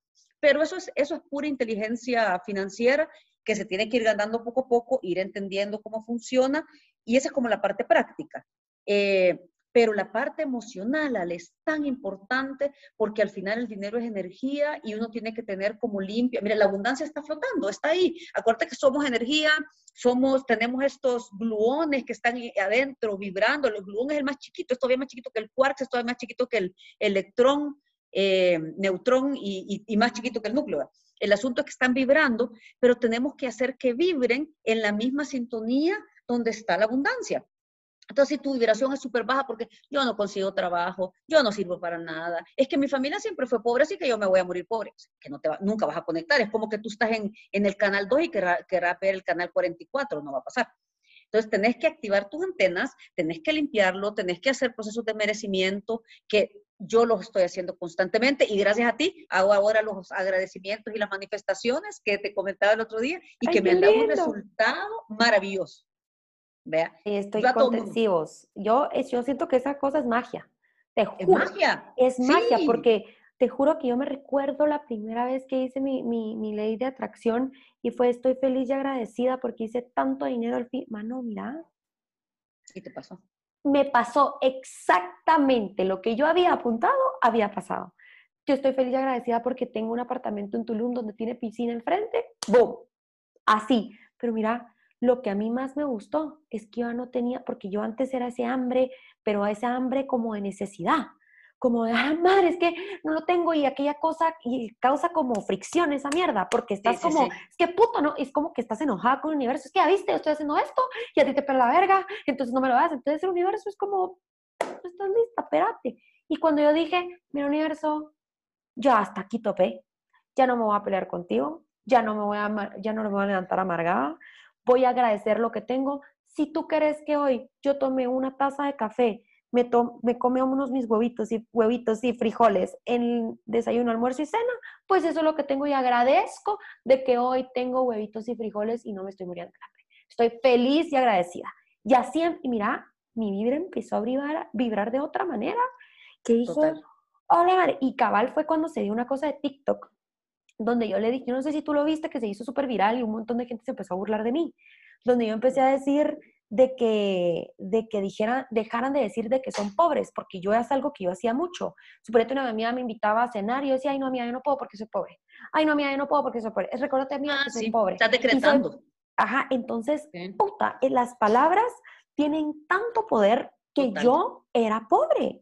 Pero eso es, eso es pura inteligencia financiera que se tiene que ir ganando poco a poco, ir entendiendo cómo funciona, y esa es como la parte práctica. Eh, pero la parte emocional es tan importante porque al final el dinero es energía y uno tiene que tener como limpia. Mira, la abundancia está flotando, está ahí. Acuérdate que somos energía, somos, tenemos estos gluones que están adentro vibrando. El gluón es el más chiquito, es todavía más chiquito que el quark, es todavía más chiquito que el electrón. Eh, neutrón y, más chiquito que el núcleo. El asunto es que están vibrando, pero tenemos que hacer que vibren en la misma sintonía donde está la abundancia. Entonces, si tu vibración es súper baja porque yo no consigo trabajo, yo no sirvo para nada, es que mi familia siempre fue pobre, así que yo me voy a morir pobre, que no te nunca vas a conectar. Es como que tú estás en, el canal 2 y querrás ver el canal 44, no va a pasar. Entonces, tenés que activar tus antenas, tenés que limpiarlo, tenés que hacer procesos de merecimiento que yo los estoy haciendo constantemente y gracias a ti hago ahora los agradecimientos y las manifestaciones que te comentaba el otro día y que me han dado un resultado maravilloso. Vea. Estoy contensivos. Yo, yo siento que esa cosa es magia. Te juro. Es magia. Es magia porque te juro que yo me recuerdo la primera vez que hice mi, mi, mi, ley de atracción y fue estoy feliz y agradecida porque hice tanto dinero al fin. Mano, mira. ¿Qué te pasó? Me pasó exactamente lo que yo había apuntado, había pasado. Yo estoy feliz y agradecida porque tengo un apartamento en Tulum donde tiene piscina enfrente. ¡Boom! Así. Pero mira, lo que a mí más me gustó es que yo no tenía, porque yo antes era ese hambre, pero ese hambre como de necesidad como de, ah, madre, es que no lo tengo y aquella cosa y causa como fricción esa mierda, porque estás como, es que puto, ¿no? Es como que estás enojada con el universo, es que ya viste, yo estoy haciendo esto y a ti te pela la verga, entonces no me lo das, entonces el universo es como, no estás lista, espérate. Y cuando yo dije, mira universo, ya hasta aquí topé, ya no me voy a pelear contigo, ya no me voy a, ya no me voy a levantar amargada, voy a agradecer lo que tengo. Si tú quieres que hoy yo tome una taza de café me, me come unos mis huevitos y huevitos y frijoles en desayuno, almuerzo y cena, pues eso es lo que tengo y agradezco de que hoy tengo huevitos y frijoles y no me estoy muriendo de hambre. Estoy feliz y agradecida. Y así, y mira, mi vibra empezó a vibrar, vibrar de otra manera, que dijo, hola, y cabal fue cuando se dio una cosa de TikTok, donde yo le dije, yo no sé si tú lo viste, que se hizo súper viral y un montón de gente se empezó a burlar de mí, donde yo empecé a decir de que, de que dijeran, dejaran de decir de que son pobres, porque yo es algo que yo hacía mucho. Suponete una amiga me invitaba a cenar y yo decía, ay, no, amiga, yo no puedo porque soy pobre. Ay, no, amiga, yo no puedo porque soy pobre. Es recordate, amiga, ah, que soy pobre. Estás decretando. ajá, entonces, puta, eh, las palabras tienen tanto poder que yo era pobre.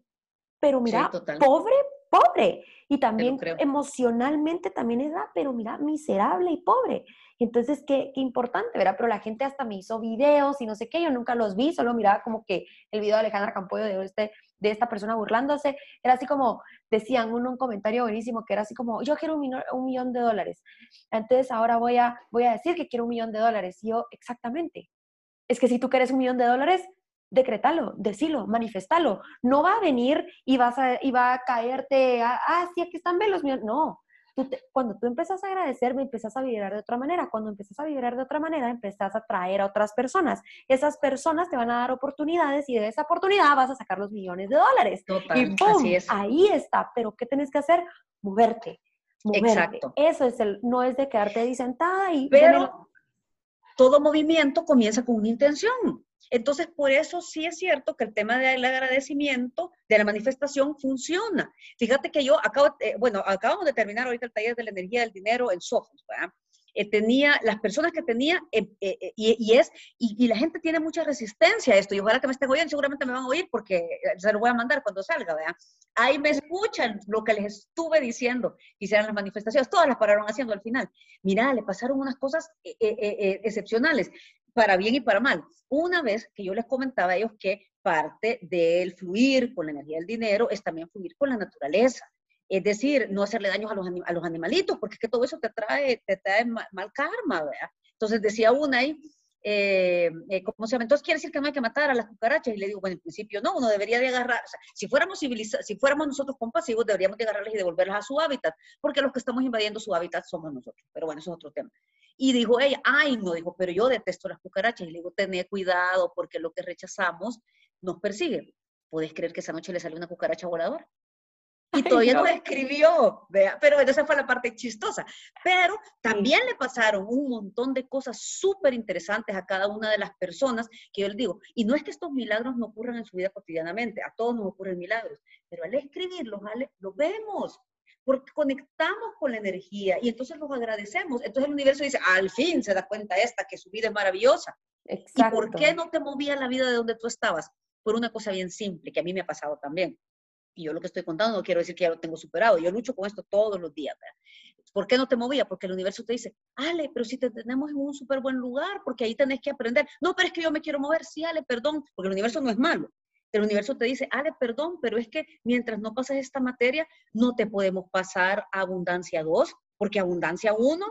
Pero mira, pobre, pobre. Y también emocionalmente también era, pero mira, miserable y pobre. Entonces, qué, qué, importante, ¿verdad? Pero la gente hasta me hizo videos y no sé qué, yo nunca los vi, solo miraba como que el video de Alejandra Campoyo de, este, de esta persona burlándose. Era así como, decían uno un comentario buenísimo que era así como, yo quiero un, un millón de dólares. Entonces, ahora voy a, voy a decir que quiero un millón de dólares. Y yo, exactamente. Es que si tú quieres un millón de dólares, decretalo, decilo, manifestalo. No va a venir y, vas a, y va a caerte, ah, sí, aquí están los millones. No, tú cuando tú empiezas a agradecer, me empiezas a vibrar de otra manera. Cuando empiezas a vibrar de otra manera, empiezas a atraer a otras personas. Esas personas te van a dar oportunidades y de esa oportunidad vas a sacar los millones de dólares. y ¡pum! Ahí está. Pero ¿qué tienes que hacer? Moverte. Moverte. Exacto. Eso es el, no es de quedarte ahí sentada y... Pero todo movimiento comienza con una intención. Entonces, por eso sí es cierto que el tema del agradecimiento, de la manifestación, funciona. Fíjate que yo acabo, eh, bueno, acabamos de terminar ahorita el taller de la energía del dinero en Sofos, ¿verdad? Eh, tenía, las personas que tenía, eh, eh, y, es, y, la gente tiene mucha resistencia a esto, y ojalá que me estén oyendo, seguramente me van a oír porque se lo voy a mandar cuando salga, ¿verdad? Ahí me escuchan lo que les estuve diciendo, hicieron las manifestaciones, todas las pararon haciendo al final. Mira, le pasaron unas cosas excepcionales, para bien y para mal. Una vez que yo les comentaba a ellos que parte del fluir con la energía del dinero es también fluir con la naturaleza. Es decir, no hacerle daños a los, a los animalitos, porque es que todo eso te trae, te trae mal, karma, ¿verdad? Entonces decía una ahí, eh, eh, ¿cómo se llama? Entonces quiere decir que no hay que matar a las cucarachas. Y le digo, bueno, en principio no, uno debería de agarrar, o sea, si fuéramos civilizados, si fuéramos nosotros compasivos, deberíamos de agarrarlas y devolverlas a su hábitat, porque los que estamos invadiendo su hábitat somos nosotros. Pero bueno, eso es otro tema. Y dijo ella, ay, no, dijo, pero yo detesto las cucarachas. Y le digo, tené cuidado, porque lo que rechazamos nos persigue. ¿Puedes creer que esa noche le salió una cucaracha voladora? Y todavía no. escribió, ¿vea? pero esa fue la parte chistosa. Pero también le pasaron un montón de cosas súper interesantes a cada una de las personas que yo les digo, y no es que estos milagros no ocurran en su vida cotidianamente, a todos nos ocurren milagros, pero al escribirlos, los vemos, porque conectamos con la energía y entonces los agradecemos. Entonces el universo dice, al fin se da cuenta esta que su vida es maravillosa. ¿Y por qué no te movía la vida de donde tú estabas? Por una cosa bien simple, que a mí me ha pasado también y yo lo que estoy contando no quiero decir que ya lo tengo superado, yo lucho con esto todos los días. ¿Por qué no te movía? Porque el universo te dice, Ale, pero si te tenemos en un súper buen lugar, porque ahí tenés que aprender. No, pero es que yo me quiero mover, sí, Ale, perdón, porque el universo no es malo. El universo te dice, Ale, perdón, pero es que mientras no pases esta materia, no te podemos pasar a abundancia 2, porque abundancia 1,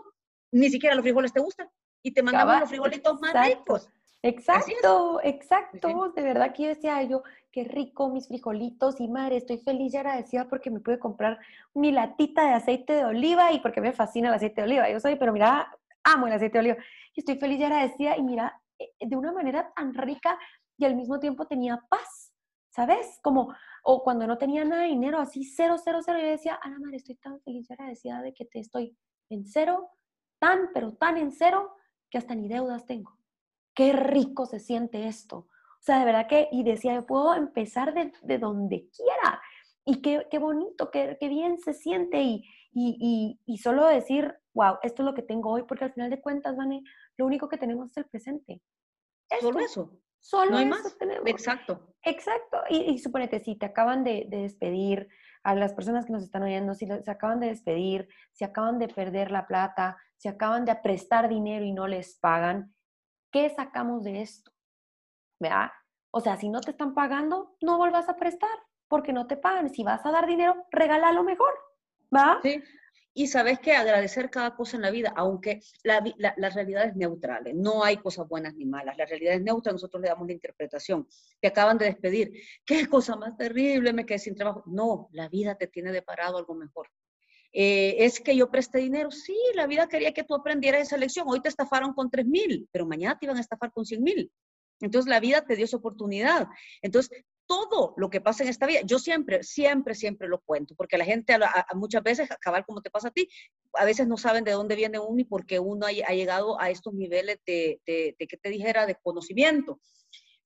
ni siquiera los frijoles te gustan. Y te mandamos los frijolitos más ricos. Exacto, exacto. De verdad que yo decía yo, qué rico mis frijolitos y madre, estoy feliz y agradecida porque me pude comprar mi latita de aceite de oliva y porque me fascina el aceite de oliva. Yo soy, pero mira, amo el aceite de oliva. Y estoy feliz y agradecida y mira, eh, de una manera tan rica y al mismo tiempo tenía paz, ¿sabes? Como, o cuando no tenía nada de dinero, así cero, cero, cero, yo decía, Ana madre, estoy tan feliz y agradecida de que te estoy en cero, tan, pero tan en cero, que hasta ni deudas tengo qué rico se siente esto. O sea, de verdad que, y decía, yo puedo empezar de, de donde quiera. Y qué, qué bonito, qué, qué, bien se siente. Y, y, y, solo decir, wow, esto es lo que tengo hoy, porque al final de cuentas, Vane, lo único que tenemos es el presente. Solo eso. Solo no hay más. tenemos. Exacto. Exacto. Y, y suponete, si te acaban de, de, despedir, a las personas que nos están oyendo, si se acaban de despedir, si acaban de perder la plata, si acaban de prestar dinero y no les pagan, ¿qué sacamos de esto? ¿Verdad? O sea, si no te están pagando, no vuelvas a prestar porque no te pagan. Si vas a dar dinero, regálalo mejor. ¿Va? Sí. Y sabes que agradecer cada cosa en la vida, aunque la, la, realidad es neutral, ¿eh? no hay cosas buenas ni malas, la realidad es neutra, nosotros le damos la interpretación. Te acaban de despedir, qué cosa más terrible, me quedé sin trabajo. No, la vida te tiene deparado algo mejor. Eh, es que yo presté dinero. Sí, la vida quería que tú aprendieras esa lección. Hoy te estafaron con 3 mil, pero mañana te iban a estafar con 100 mil. Entonces la vida te dio esa oportunidad. Entonces, todo lo que pasa en esta vida, yo siempre, siempre, siempre lo cuento, porque la gente muchas veces, acabar como te pasa a ti, a veces no saben de dónde viene uno y por qué uno ha, llegado a estos niveles de, de, que te dijera, de conocimiento.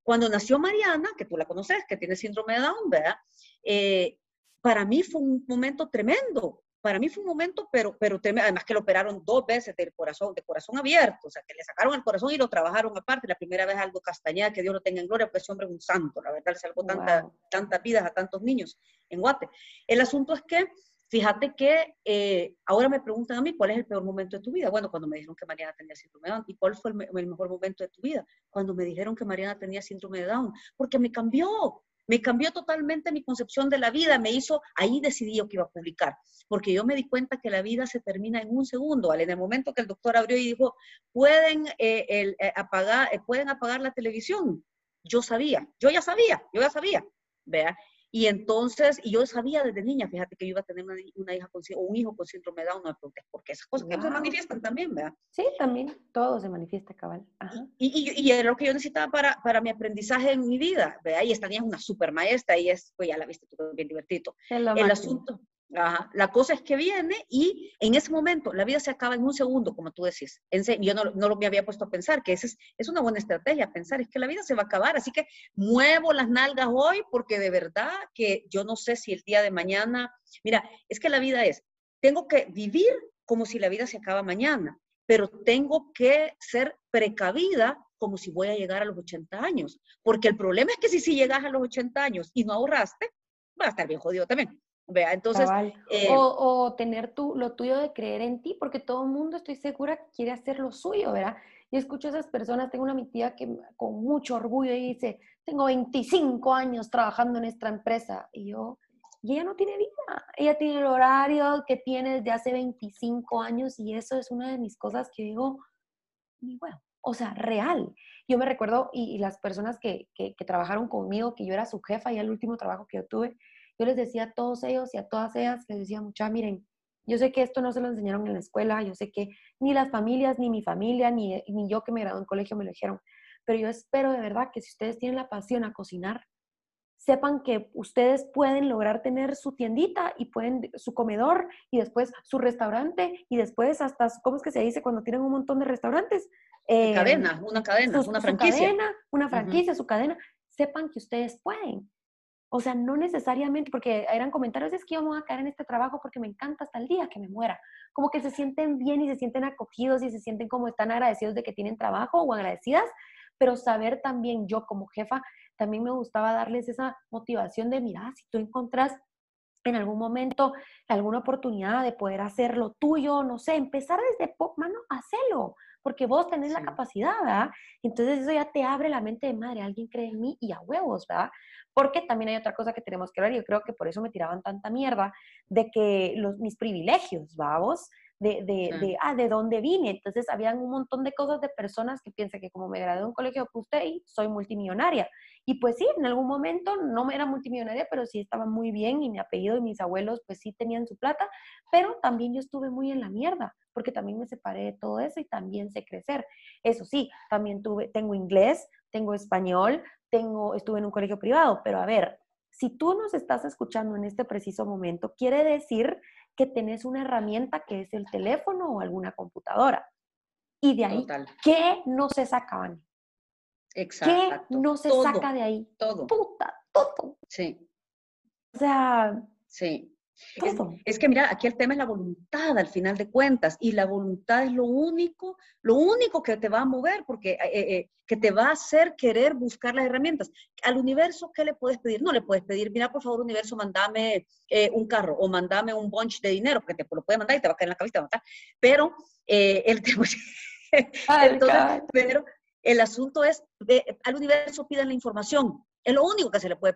Cuando nació Mariana, que tú la conoces, que tiene síndrome de Down, ¿verdad? Eh, para mí fue un momento tremendo, para mí fue un momento, pero, pero además que lo operaron dos veces del corazón, de corazón abierto, o sea, que le sacaron el corazón y lo trabajaron aparte. La primera vez algo castañeda, que Dios lo tenga en gloria, pues ese hombre es un santo, la verdad, le salvó tanta, tantas vidas a tantos niños en Guate. El asunto es que, fíjate que eh, ahora me preguntan a mí, ¿cuál es el peor momento de tu vida? Bueno, cuando me dijeron que Mariana tenía síndrome de Down. ¿Y cuál fue el, el mejor momento de tu vida? Cuando me dijeron que Mariana tenía síndrome de Down, porque me cambió, me cambió totalmente mi concepción de la vida, me hizo, ahí decidí yo que iba a publicar, porque yo me di cuenta que la vida se termina en un segundo, En el momento que el doctor abrió y dijo, pueden, eh, eh, apagar, eh, pueden apagar la televisión, yo sabía, yo ya sabía, yo ya sabía, vea. Y entonces, y yo sabía desde niña, fíjate que yo iba a tener una, hija con, o un hijo con síndrome de Down, no me preguntes, porque esas cosas que se manifiestan también, ¿verdad? Sí, también, todo se manifiesta, cabal. Y, y, y, era lo que yo necesitaba para, para mi aprendizaje en mi vida, ¿verdad? Y esta niña es una super maestra y es, pues ya la viste tú, bien divertido. El asunto, la cosa es que viene y en ese momento la vida se acaba en un segundo, como tú decís. yo no, no me había puesto a pensar que es, es una buena estrategia, pensar es que la vida se va a acabar. Así que muevo las nalgas hoy porque de verdad que yo no sé si el día de mañana, mira, es que la vida es, tengo que vivir como si la vida se acaba mañana, pero tengo que ser precavida como si voy a llegar a los 80 años. Porque el problema es que si, si llegas a los 80 años y no ahorraste, va a estar bien jodido también. Vea, entonces... Eh, o, tener tú, lo tuyo de creer en ti, porque todo el mundo, estoy segura, quiere hacer lo suyo, ¿verdad? Y escucho a esas personas, tengo una mi tía que con mucho orgullo dice, tengo 25 años trabajando en esta empresa. Y yo, y ella no tiene vida, ella tiene el horario que tiene desde hace 25 años y eso es una de mis cosas que digo, ni bueno, o sea, real. Yo me recuerdo, y, las personas que, que, que, trabajaron conmigo, que yo era su jefa y el último trabajo que yo tuve, yo les decía a todos ellos y a todas ellas, les decía, mucha, miren, yo sé que esto no se lo enseñaron en la escuela, yo sé que ni las familias, ni mi familia, ni, ni yo que me gradué en colegio me lo dijeron, pero yo espero de verdad que si ustedes tienen la pasión a cocinar, sepan que ustedes pueden lograr tener su tiendita y pueden su comedor y después su restaurante y después hasta, ¿cómo es que se dice cuando tienen un montón de restaurantes? Eh, cadena, una cadena, una franquicia. Su cadena, una franquicia, su cadena. Sepan que ustedes pueden. O sea, no necesariamente, porque eran comentarios, es que yo me voy a caer en este trabajo porque me encanta hasta el día que me muera. Como que se sienten bien y se sienten acogidos y se sienten como están agradecidos de que tienen trabajo o agradecidas, pero saber también yo como jefa, también me gustaba darles esa motivación de, mira, si tú encontrás en algún momento alguna oportunidad de poder hacer lo tuyo, no sé, empezar desde, mano, hacelo, porque vos tenés la capacidad, ¿verdad? Entonces eso ya te abre la mente de madre, alguien cree en mí y a huevos, ¿verdad? Porque también hay otra cosa que tenemos que ver, yo creo que por eso me tiraban tanta mierda, de que los, mis privilegios, vamos, de, de, de, ah, de dónde vine. Entonces, habían un montón de cosas de personas que piensan que como me gradué de un colegio de soy multimillonaria. Y pues sí, en algún momento no me era multimillonaria, pero sí estaba muy bien y mi apellido y mis abuelos pues sí tenían su plata, pero también yo estuve muy en la mierda, porque también me separé de todo eso y también sé crecer. Eso sí, también tuve, tengo inglés, tengo español, tengo, estuve en un colegio privado, pero a ver, si tú nos estás escuchando en este preciso momento, quiere decir que tenés una herramienta que es el teléfono o alguna computadora. Y de ahí, ¿qué no se sacaban? Exacto. ¿Qué no se saca de ahí? Todo. Puta, todo. Sí. O sea. Sí. Es, que mira, aquí el tema es la voluntad al final de cuentas y la voluntad es lo único, lo único que te va a mover porque eh, eh, eh, que te va a hacer querer buscar las herramientas. Al universo, ¿qué le puedes pedir? No le puedes pedir, mira, por favor, universo, mandame un carro o mandame un bunch de dinero, porque te lo puede mandar y te va a caer en la cabeza, te va a matar. Pero el *laughs* tema, entonces, pero el asunto es, al universo piden la información. Es lo único que se le puede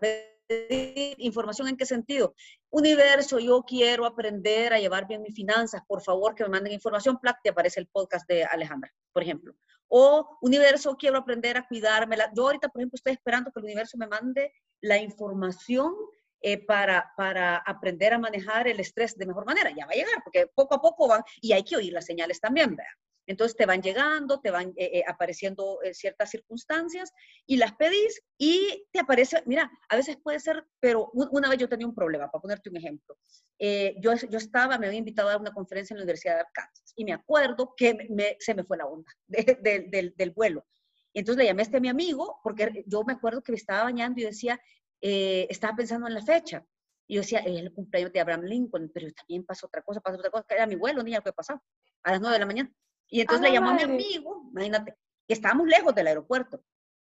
pedir información en qué sentido. Universo, yo quiero aprender a llevar bien mis finanzas, por favor que me manden información. Plac, te aparece el podcast de Alejandra, por ejemplo. O universo, quiero aprender a cuidarme. Yo ahorita, por ejemplo, estoy esperando que el universo me mande la información eh, para, para aprender a manejar el estrés de mejor manera. Ya va a llegar, porque poco a poco van, y hay que oír las señales también, ¿verdad? Entonces te van llegando, te van eh, eh, apareciendo eh, ciertas circunstancias y las pedís y te aparece, mira, a veces puede ser, pero una vez yo tenía un problema, para ponerte un ejemplo. yo, yo estaba, me había invitado a dar una conferencia en la Universidad de Arkansas y me acuerdo que se me fue la onda *laughs* del, del, vuelo. Y entonces le llamé a este mi amigo porque yo me acuerdo que me estaba bañando y decía, estaba pensando en la fecha. Y yo decía, es el cumpleaños de Abraham Lincoln, pero también pasó otra cosa, pasó otra cosa, que era mi vuelo, niña, ¿qué pasó? A las nueve de la mañana. Y entonces le llamo a mi amigo, imagínate, que estábamos lejos del aeropuerto.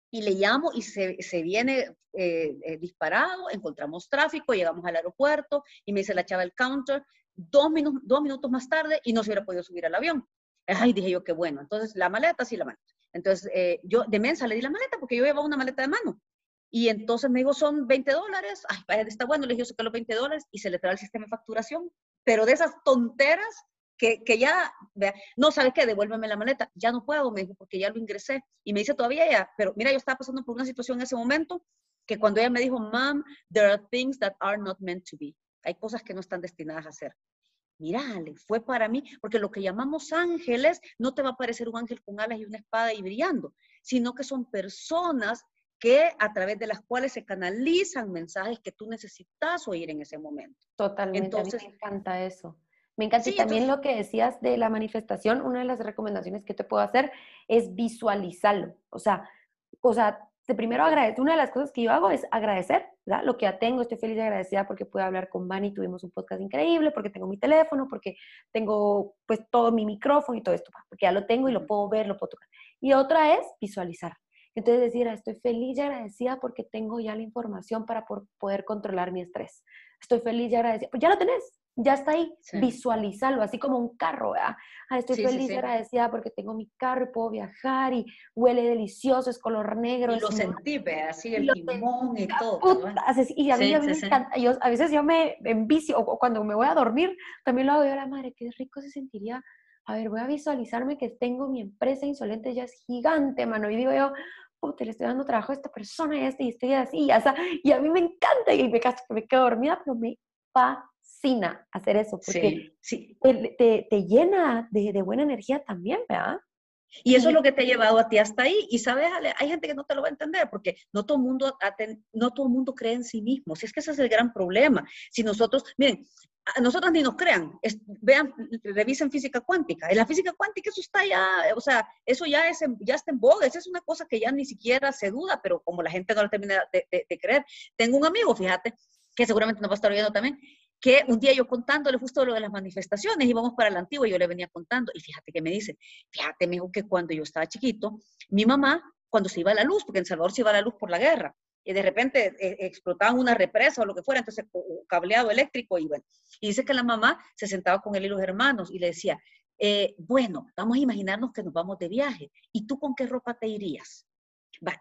Y le llamo y se, se viene eh, eh, disparado, encontramos tráfico, llegamos al aeropuerto y me dice la chava del counter, dos, minutos dos minutos más tarde y no se hubiera podido subir al avión. Ay, dije yo, qué bueno. Entonces, la maleta, sí, la maleta. Entonces, eh, yo de mensa le di la maleta porque yo llevaba una maleta de mano. Y entonces me dijo, son 20 dólares. Ay, está bueno. Le dije, yo saqué los 20 dólares y se le trae el sistema de facturación. Pero de esas tonteras que, que ya, vea, no, ¿sabes qué? Devuélveme la maleta. Ya no puedo, me dijo, porque ya lo ingresé. Y me dice todavía ya, pero mira, yo estaba pasando por una situación en ese momento que cuando ella me dijo, Mom, there are things that are not meant to be. Hay cosas que no están destinadas a ser. Mira, fue para mí, porque lo que llamamos ángeles no te va a parecer un ángel con alas y una espada y brillando, sino que son personas que a través de las cuales se canalizan mensajes que tú necesitas oír en ese momento. Totalmente, entonces, me encanta eso. Me encanta. y también lo que decías de la manifestación, una de las recomendaciones que te puedo hacer es visualizarlo. O sea, o sea, de primero agradecer. Una de las cosas que yo hago es agradecer, ¿verdad? Lo que ya tengo, estoy feliz y agradecida porque pude hablar con Vani, tuvimos un podcast increíble, porque tengo mi teléfono, porque tengo pues todo mi micrófono y todo esto, porque ya lo tengo y lo puedo ver, lo puedo tocar. Y otra es visualizar. Entonces decir, ah, estoy feliz y agradecida porque tengo ya la información para poder controlar mi estrés. Estoy feliz y agradecida. Pues ya lo tenés, ya está ahí, visualizarlo, así como un carro, ¿verdad? Ah, estoy feliz y agradecida porque tengo mi carro y puedo viajar y huele delicioso, es color negro. Y lo sentí, así el limón y todo. y a mí, a mí me encanta, a veces yo me envicio, o, cuando me voy a dormir, también lo hago yo a la madre, qué rico se sentiría. A ver, voy a visualizarme que tengo mi empresa insolente, ya es gigante, mano, y digo yo, te le estoy dando trabajo a esta persona y este, y estoy así, y, así, y a mí me encanta, y me, me quedo dormida, pero me fascina hacer eso, porque sí, Te, te, llena de, de, buena energía también, ¿verdad? Y eso es lo que te ha llevado a ti hasta ahí. Y sabes, hay gente que no te lo va a entender porque no todo el mundo, no todo mundo cree en sí mismo. Si es que ese es el gran problema. Si nosotros, miren, a nosotros ni nos crean, vean, revisen física cuántica. En la física cuántica eso está ya, o sea, eso ya, es ya está en boga, esa es una cosa que ya ni siquiera se duda, pero como la gente no lo termina de, de creer. Tengo un amigo, fíjate, que seguramente nos va a estar oyendo también, que un día yo contándole justo lo de las manifestaciones, íbamos para la antigua y yo le venía contando, y fíjate que me dice, fíjate, me dijo que cuando yo estaba chiquito, mi mamá, cuando se iba a la luz, porque en Salvador se iba a la luz por la guerra, y de repente eh, explotaban una represa o lo que fuera, entonces cableado eléctrico, y bueno, y dice que la mamá se sentaba con él y los hermanos y le decía, eh, bueno, vamos a imaginarnos que nos vamos de viaje, ¿y tú con qué ropa te irías?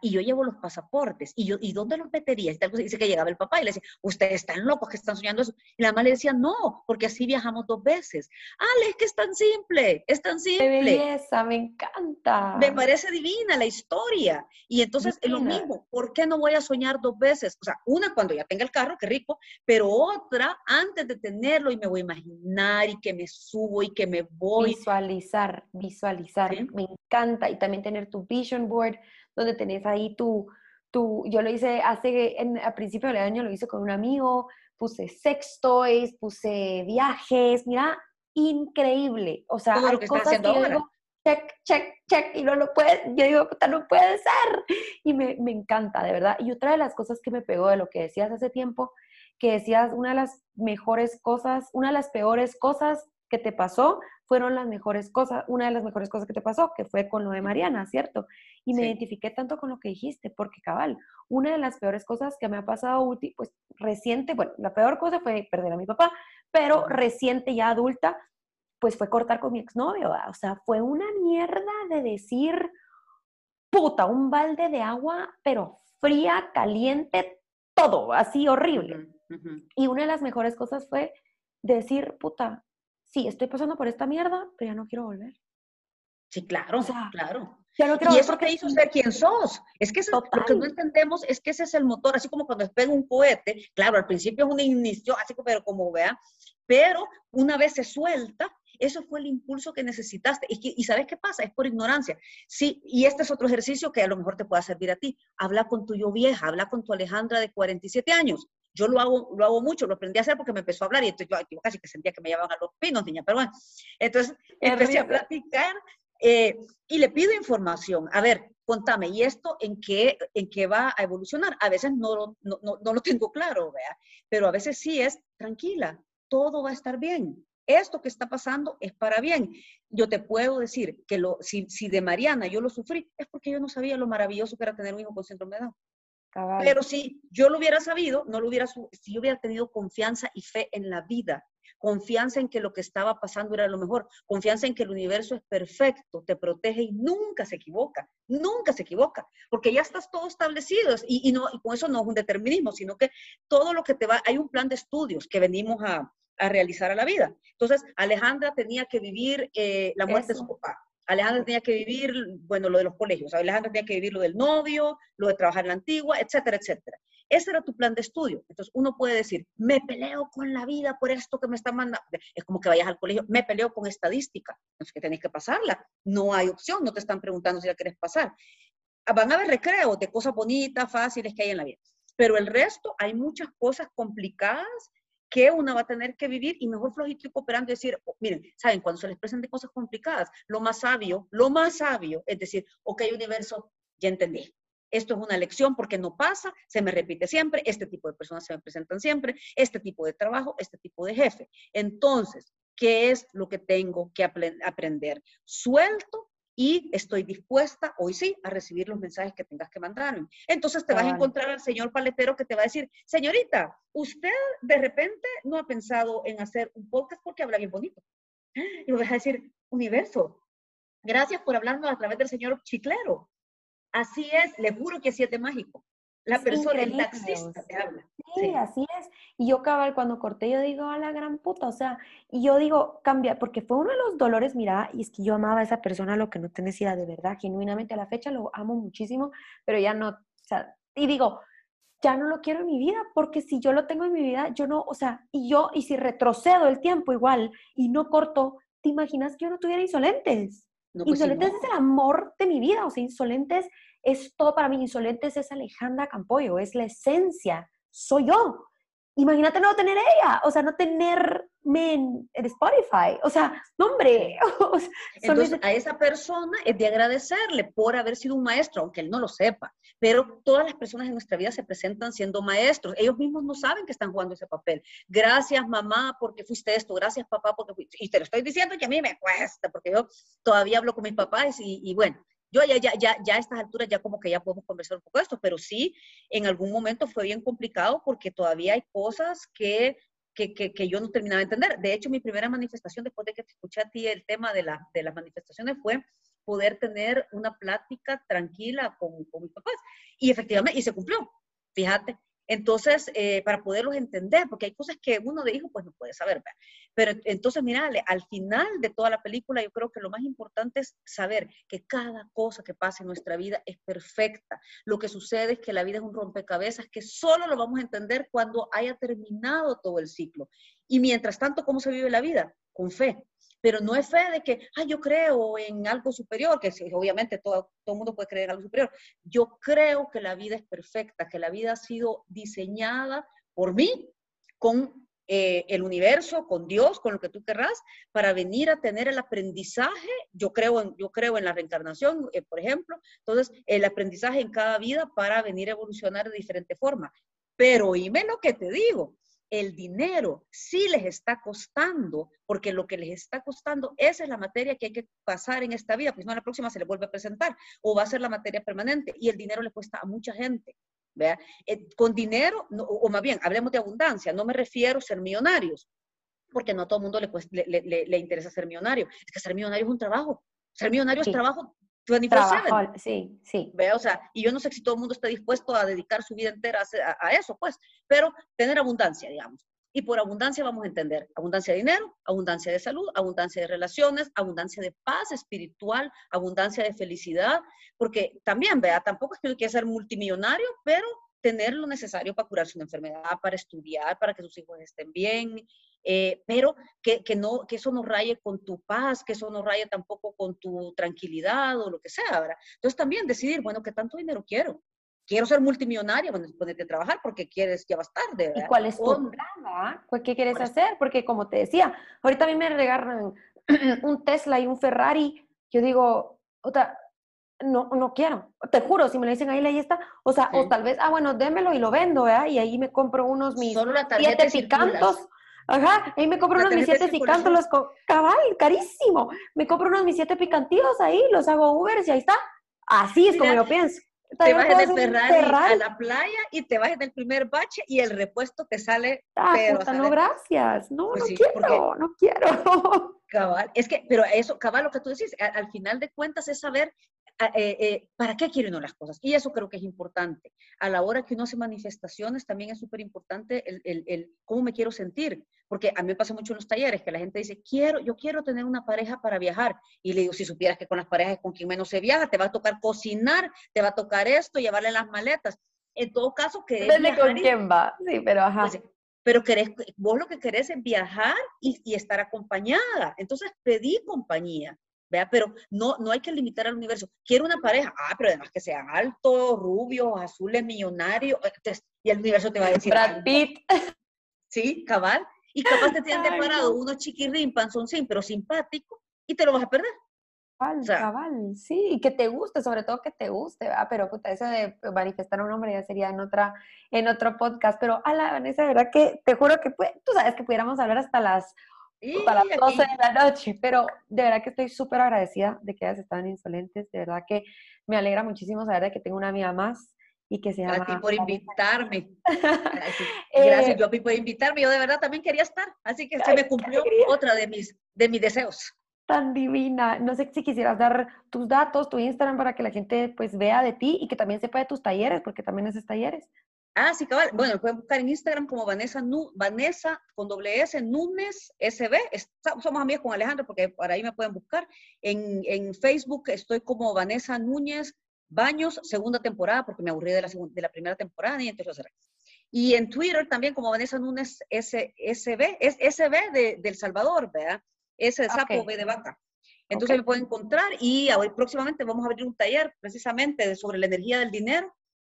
Y yo llevo los pasaportes, y yo, ¿y dónde los metería? Y dice que llegaba el papá y le decía, ustedes están locos que están soñando eso. Y la mamá le decía, no, porque así viajamos dos veces. Ale, es que es tan simple, es tan simple. Qué belleza, me encanta. Me parece divina la historia. Y entonces es lo mismo, ¿por qué no voy a soñar dos veces? O sea, una cuando ya tenga el carro, qué rico, pero otra antes de tenerlo y me voy a imaginar y que me subo y que me voy. Visualizar, visualizar, me encanta. Y también tener tu vision board donde tenés ahí tu, tu yo lo hice hace, en, a principio del año lo hice con un amigo, puse sex toys, puse viajes, mira, increíble. O sea, hay cosas que yo digo, check, check, check, y no lo puede, yo digo, puta, no puede ser. Y me, me encanta, de verdad. Y otra de las cosas que me pegó de lo que decías hace tiempo, que decías, una de las mejores cosas, una de las peores cosas que te pasó fueron las mejores cosas, una de las mejores cosas que te pasó, que fue con lo de Mariana, ¿cierto? Y me identifiqué tanto con lo que dijiste, porque cabal, una de las peores cosas que me ha pasado, pues reciente, bueno, la peor cosa fue perder a mi papá, pero reciente ya adulta, pues fue cortar con mi exnovio, o sea, fue una mierda de decir, puta, un balde de agua, pero fría, caliente, todo, así horrible. Y una de las mejores cosas fue decir, puta, sí, estoy pasando por esta mierda, pero ya no quiero volver. Sí, claro, claro. Y eso te hizo ser quien sos. Es que lo que no entendemos es que ese es el motor, así como cuando despega un cohete, claro, al principio es un inicio, así como, pero como vea, pero una vez se suelta, eso fue el impulso que necesitaste. Y, y, ¿sabes qué pasa? Es por ignorancia. Sí, y este es otro ejercicio que a lo mejor te pueda servir a ti. Habla con tu yo vieja, habla con tu Alejandra de 47 años. Yo lo hago, lo hago mucho, lo aprendí a hacer porque me empezó a hablar y entonces yo, casi que sentía que me llevaban a los pinos, niña, pero bueno. Entonces empecé a platicar eh, y le pido información. A ver, contame, ¿y esto en qué, en qué va a evolucionar? A veces no, no, no, no lo tengo claro, ¿vea? pero a veces sí es, tranquila, todo va a estar bien. Esto que está pasando es para bien. Yo te puedo decir que lo, si, si de Mariana yo lo sufrí, es porque yo no sabía lo maravilloso que era tener un hijo con síndrome de Down. Pero si yo lo hubiera sabido, no lo hubiera, si yo hubiera tenido confianza y fe en la vida, confianza en que lo que estaba pasando era lo mejor, confianza en que el universo es perfecto, te protege y nunca se equivoca, nunca se equivoca, porque ya estás todo establecido y, no, y con eso no es un determinismo, sino que todo lo que te va, hay un plan de estudios que venimos a, realizar a la vida. Entonces, Alejandra tenía que vivir eh, la muerte de su papá. Alejandra tenía que vivir, bueno, lo de los colegios, Alejandra tenía que vivir lo del novio, lo de trabajar en la antigua, etcétera, etcétera. Ese era tu plan de estudio. Entonces uno puede decir, me peleo con la vida por esto que me está mandando. Es como que vayas al colegio, me peleo con estadística. Entonces que tenés que pasarla. No hay opción, no te están preguntando si la quieres pasar. Van a haber recreos de cosas bonitas, fáciles que hay en la vida. Pero el resto, hay muchas cosas complicadas que una va a tener que vivir y mejor flojito y cooperando y decir, oh, miren, saben, cuando se les presenten cosas complicadas, lo más sabio, lo más sabio es decir, ok, universo, ya entendí. Esto es una lección porque no pasa, se me repite siempre, este tipo de personas se me presentan siempre, este tipo de trabajo, este tipo de jefe. Entonces, ¿qué es lo que tengo que aprender? Suelto y estoy dispuesta, hoy sí, a recibir los mensajes que tengas que mandarme. Entonces te vas a encontrar al señor paletero que te va a decir, señorita, usted de repente no ha pensado en hacer un podcast porque habla bien bonito. Y vas a decir, universo, gracias por hablarnos a través del señor chiclero. Así es, le juro que de mágico. La persona, el taxista te habla. Sí, así es. Y yo cabal, cuando corté, yo digo, a la gran puta, o sea, y yo digo, cambia, porque fue uno de los dolores, mira, y es que yo amaba a esa persona, lo que no tenés idea, de verdad, genuinamente a la fecha lo amo muchísimo, pero ya no, o sea, y digo, ya no lo quiero en mi vida, porque si yo lo tengo en mi vida, yo no, o sea, y yo, y si retrocedo el tiempo igual y no corto, ¿te imaginas que yo no tuviera insolentes? Pues insolentes es el amor de mi vida, o sea, Insolentes es todo para mí, Insolentes es Alejandra Campoyo, es la esencia, soy yo. Imagínate no tener ella, o sea, no tenerme en, Spotify, o sea, no hombre. *laughs* Entonces, a esa persona es de agradecerle por haber sido un maestro, aunque él no lo sepa, pero todas las personas en nuestra vida se presentan siendo maestros, ellos mismos no saben que están jugando ese papel. Gracias mamá porque fuiste esto, gracias papá porque fuiste, y te lo estoy diciendo que a mí me cuesta, porque yo todavía hablo con mis papás y, y bueno, yo ya, ya, ya, ya a estas alturas ya como que ya podemos conversar un poco de esto, pero sí, en algún momento fue bien complicado porque todavía hay cosas que, que, que, yo no terminaba de entender. De hecho, mi primera manifestación después de que te escuché a ti el tema de, la, de las manifestaciones fue poder tener una plática tranquila con, con mis papás. Y efectivamente, y se cumplió, fíjate. Entonces, eh, para poderlos entender, porque hay cosas que uno de hijo pues no puede saber. Pero entonces, mira, al final de toda la película, yo creo que lo más importante es saber que cada cosa que pasa en nuestra vida es perfecta. Lo que sucede es que la vida es un rompecabezas que solo lo vamos a entender cuando haya terminado todo el ciclo. Y mientras tanto, ¿cómo se vive la vida? Con fe, pero no es fe de que, ah, yo creo en algo superior, que obviamente todo, todo el mundo puede creer en algo superior. Yo creo que la vida es perfecta, que la vida ha sido diseñada por mí, con eh, el universo, con Dios, con lo que tú querrás, para venir a tener el aprendizaje. Yo creo en, yo creo en la reencarnación, eh, por ejemplo. Entonces, el aprendizaje en cada vida para venir a evolucionar de diferente forma. Pero oíme lo que te digo, el dinero sí les está costando, porque lo que les está costando, esa es la materia que hay que pasar en esta vida, pues no, la próxima se le vuelve a presentar, o va a ser la materia permanente, y el dinero le cuesta a mucha gente. ¿vea? Eh, con dinero, o más bien, hablemos de abundancia, no me refiero a ser millonarios, porque no a todo el mundo le, le, interesa ser millonario. Es que ser millonario es un trabajo. Ser millonario es trabajo 24 sí, sí. O sea, y yo no sé si todo el mundo está dispuesto a dedicar su vida entera a, eso, pues, pero tener abundancia, digamos. Y por abundancia vamos a entender abundancia de dinero, abundancia de salud, abundancia de relaciones, abundancia de paz espiritual, abundancia de felicidad, porque también, vea, tampoco es que uno quiera ser multimillonario, pero tener lo necesario para curarse una enfermedad, para estudiar, para que sus hijos estén bien, eh, pero que, que, no, que eso no raye con tu paz, que eso no raye tampoco con tu tranquilidad o lo que sea, ¿verdad? Entonces también decidir, bueno, ¿qué tanto dinero quiero? Quiero ser multimillonaria, bueno, ponerte a trabajar porque quieres, ya vas tarde. ¿verdad? ¿Y cuál es tu plan? ¿Qué quieres hacer? Porque como te decía, ahorita a mí me regalan *clears throat* un Tesla y un Ferrari, yo digo, otra, no, no quiero, te juro, si me lo dicen ahí, ahí está, o sea, o tal vez, ah, bueno, démelo y lo vendo, ¿verdad? Y ahí me compro unos mis siete picantos, Ajá, ahí me compro unos mis siete picantos, los cabal, carísimo. Me compro unos mis siete picantillos ahí, los hago Ubers y ahí está. Así es como yo pienso. Te vas del Ferrari, a la playa y te vas del primer bache y el repuesto te sale. Ah, pero, no, gracias. No, pues no quiero, no quiero. *laughs* Cabal, es que, pero eso, cabal, lo que tú decís, al final de cuentas es saber eh, eh, ¿para qué quiere uno las cosas? Y eso creo que es importante. A la hora que uno hace manifestaciones, también es súper importante el, el, el, cómo me quiero sentir. Porque a mí me pasa mucho en los talleres que la gente dice, quiero, yo quiero tener una pareja para viajar. Y le digo, si supieras que con las parejas con quien menos se viaja, te va a tocar cocinar, te va a tocar esto, llevarle las maletas. en todo caso, querés Depende con y- quién va. Sí, pero ajá. pues, pero querés, vos lo que querés es viajar y, y estar acompañada. Entonces pedí compañía, ¿vea? Pero no, no hay que limitar al universo. Quiero una pareja, ah, pero además que sean altos, rubios, azules, millonarios. Entonces, y el universo te va a decir, Brad "Ay, Pitt. sí, cabal. Y capaz te tienen *laughs* Ay, preparado no. uno chiquirrín, panzoncín, pero simpático, y te lo vas a perder. Cabal, O sea- cabal, sí, y que te guste, sobre todo que te guste, ¿verdad? Pero puta, eso de manifestar a un hombre ya sería en otra, en otro podcast. Pero a la Vanessa, de verdad que te juro que pue- tú sabes que pudiéramos hablar hasta las, Hasta las aquí- 12 de la noche, pero de verdad que estoy súper agradecida de que hayas estado en Insolentes, de verdad que me alegra muchísimo saber de que tengo una amiga más y que se llama... a ti por invitarme. Gracias, *laughs* Eh, Gracias, yo a ti por invitarme. Yo de verdad también quería estar. Así que se me cumplió otra de mis, de mis deseos. tan divina. No sé si quisieras dar tus datos, tu Instagram para que la gente pues vea de ti y que también sepa de tus talleres, porque también haces talleres. Ah, sí, cabal. Bueno, pueden buscar en Instagram como Vanessa, Nu- Vanessa con doble S, Núñez SB. Está- somos amigas con Alejandro porque por ahí me pueden buscar. En, en Facebook estoy como Vanessa Núñez Baños, segunda temporada, porque me aburrí de la, de la primera temporada y entonces lo cerré. Y en Twitter también como Vanessa Núñez S, SB, es SB de, del Salvador, ¿verdad? S de sapo. B de vaca. Entonces Ok. me pueden encontrar y ahora próximamente vamos a abrir un taller precisamente de- sobre la energía del dinero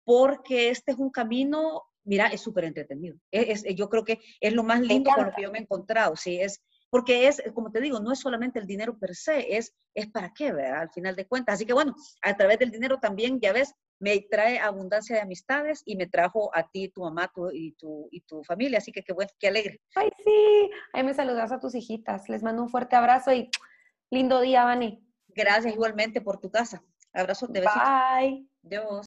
porque este es un camino, mira, es súper entretenido. Es, es- yo creo que es lo más lindo con lo que yo me he encontrado, sí, es, porque es, como te digo, no es solamente el dinero per se, es, es para qué, ¿verdad? Al final de cuentas. Así que bueno, a través del dinero también, ya ves, me trae abundancia de amistades y me trajo a ti, tu mamá tu, y, tu, y tu familia, así que qué bueno, qué alegre. Ay, sí. Ahí me saludas a tus hijitas. Les mando un fuerte abrazo y lindo día, Vani. Gracias igualmente por tu casa. Abrazo, de besitos. Bye. Dios.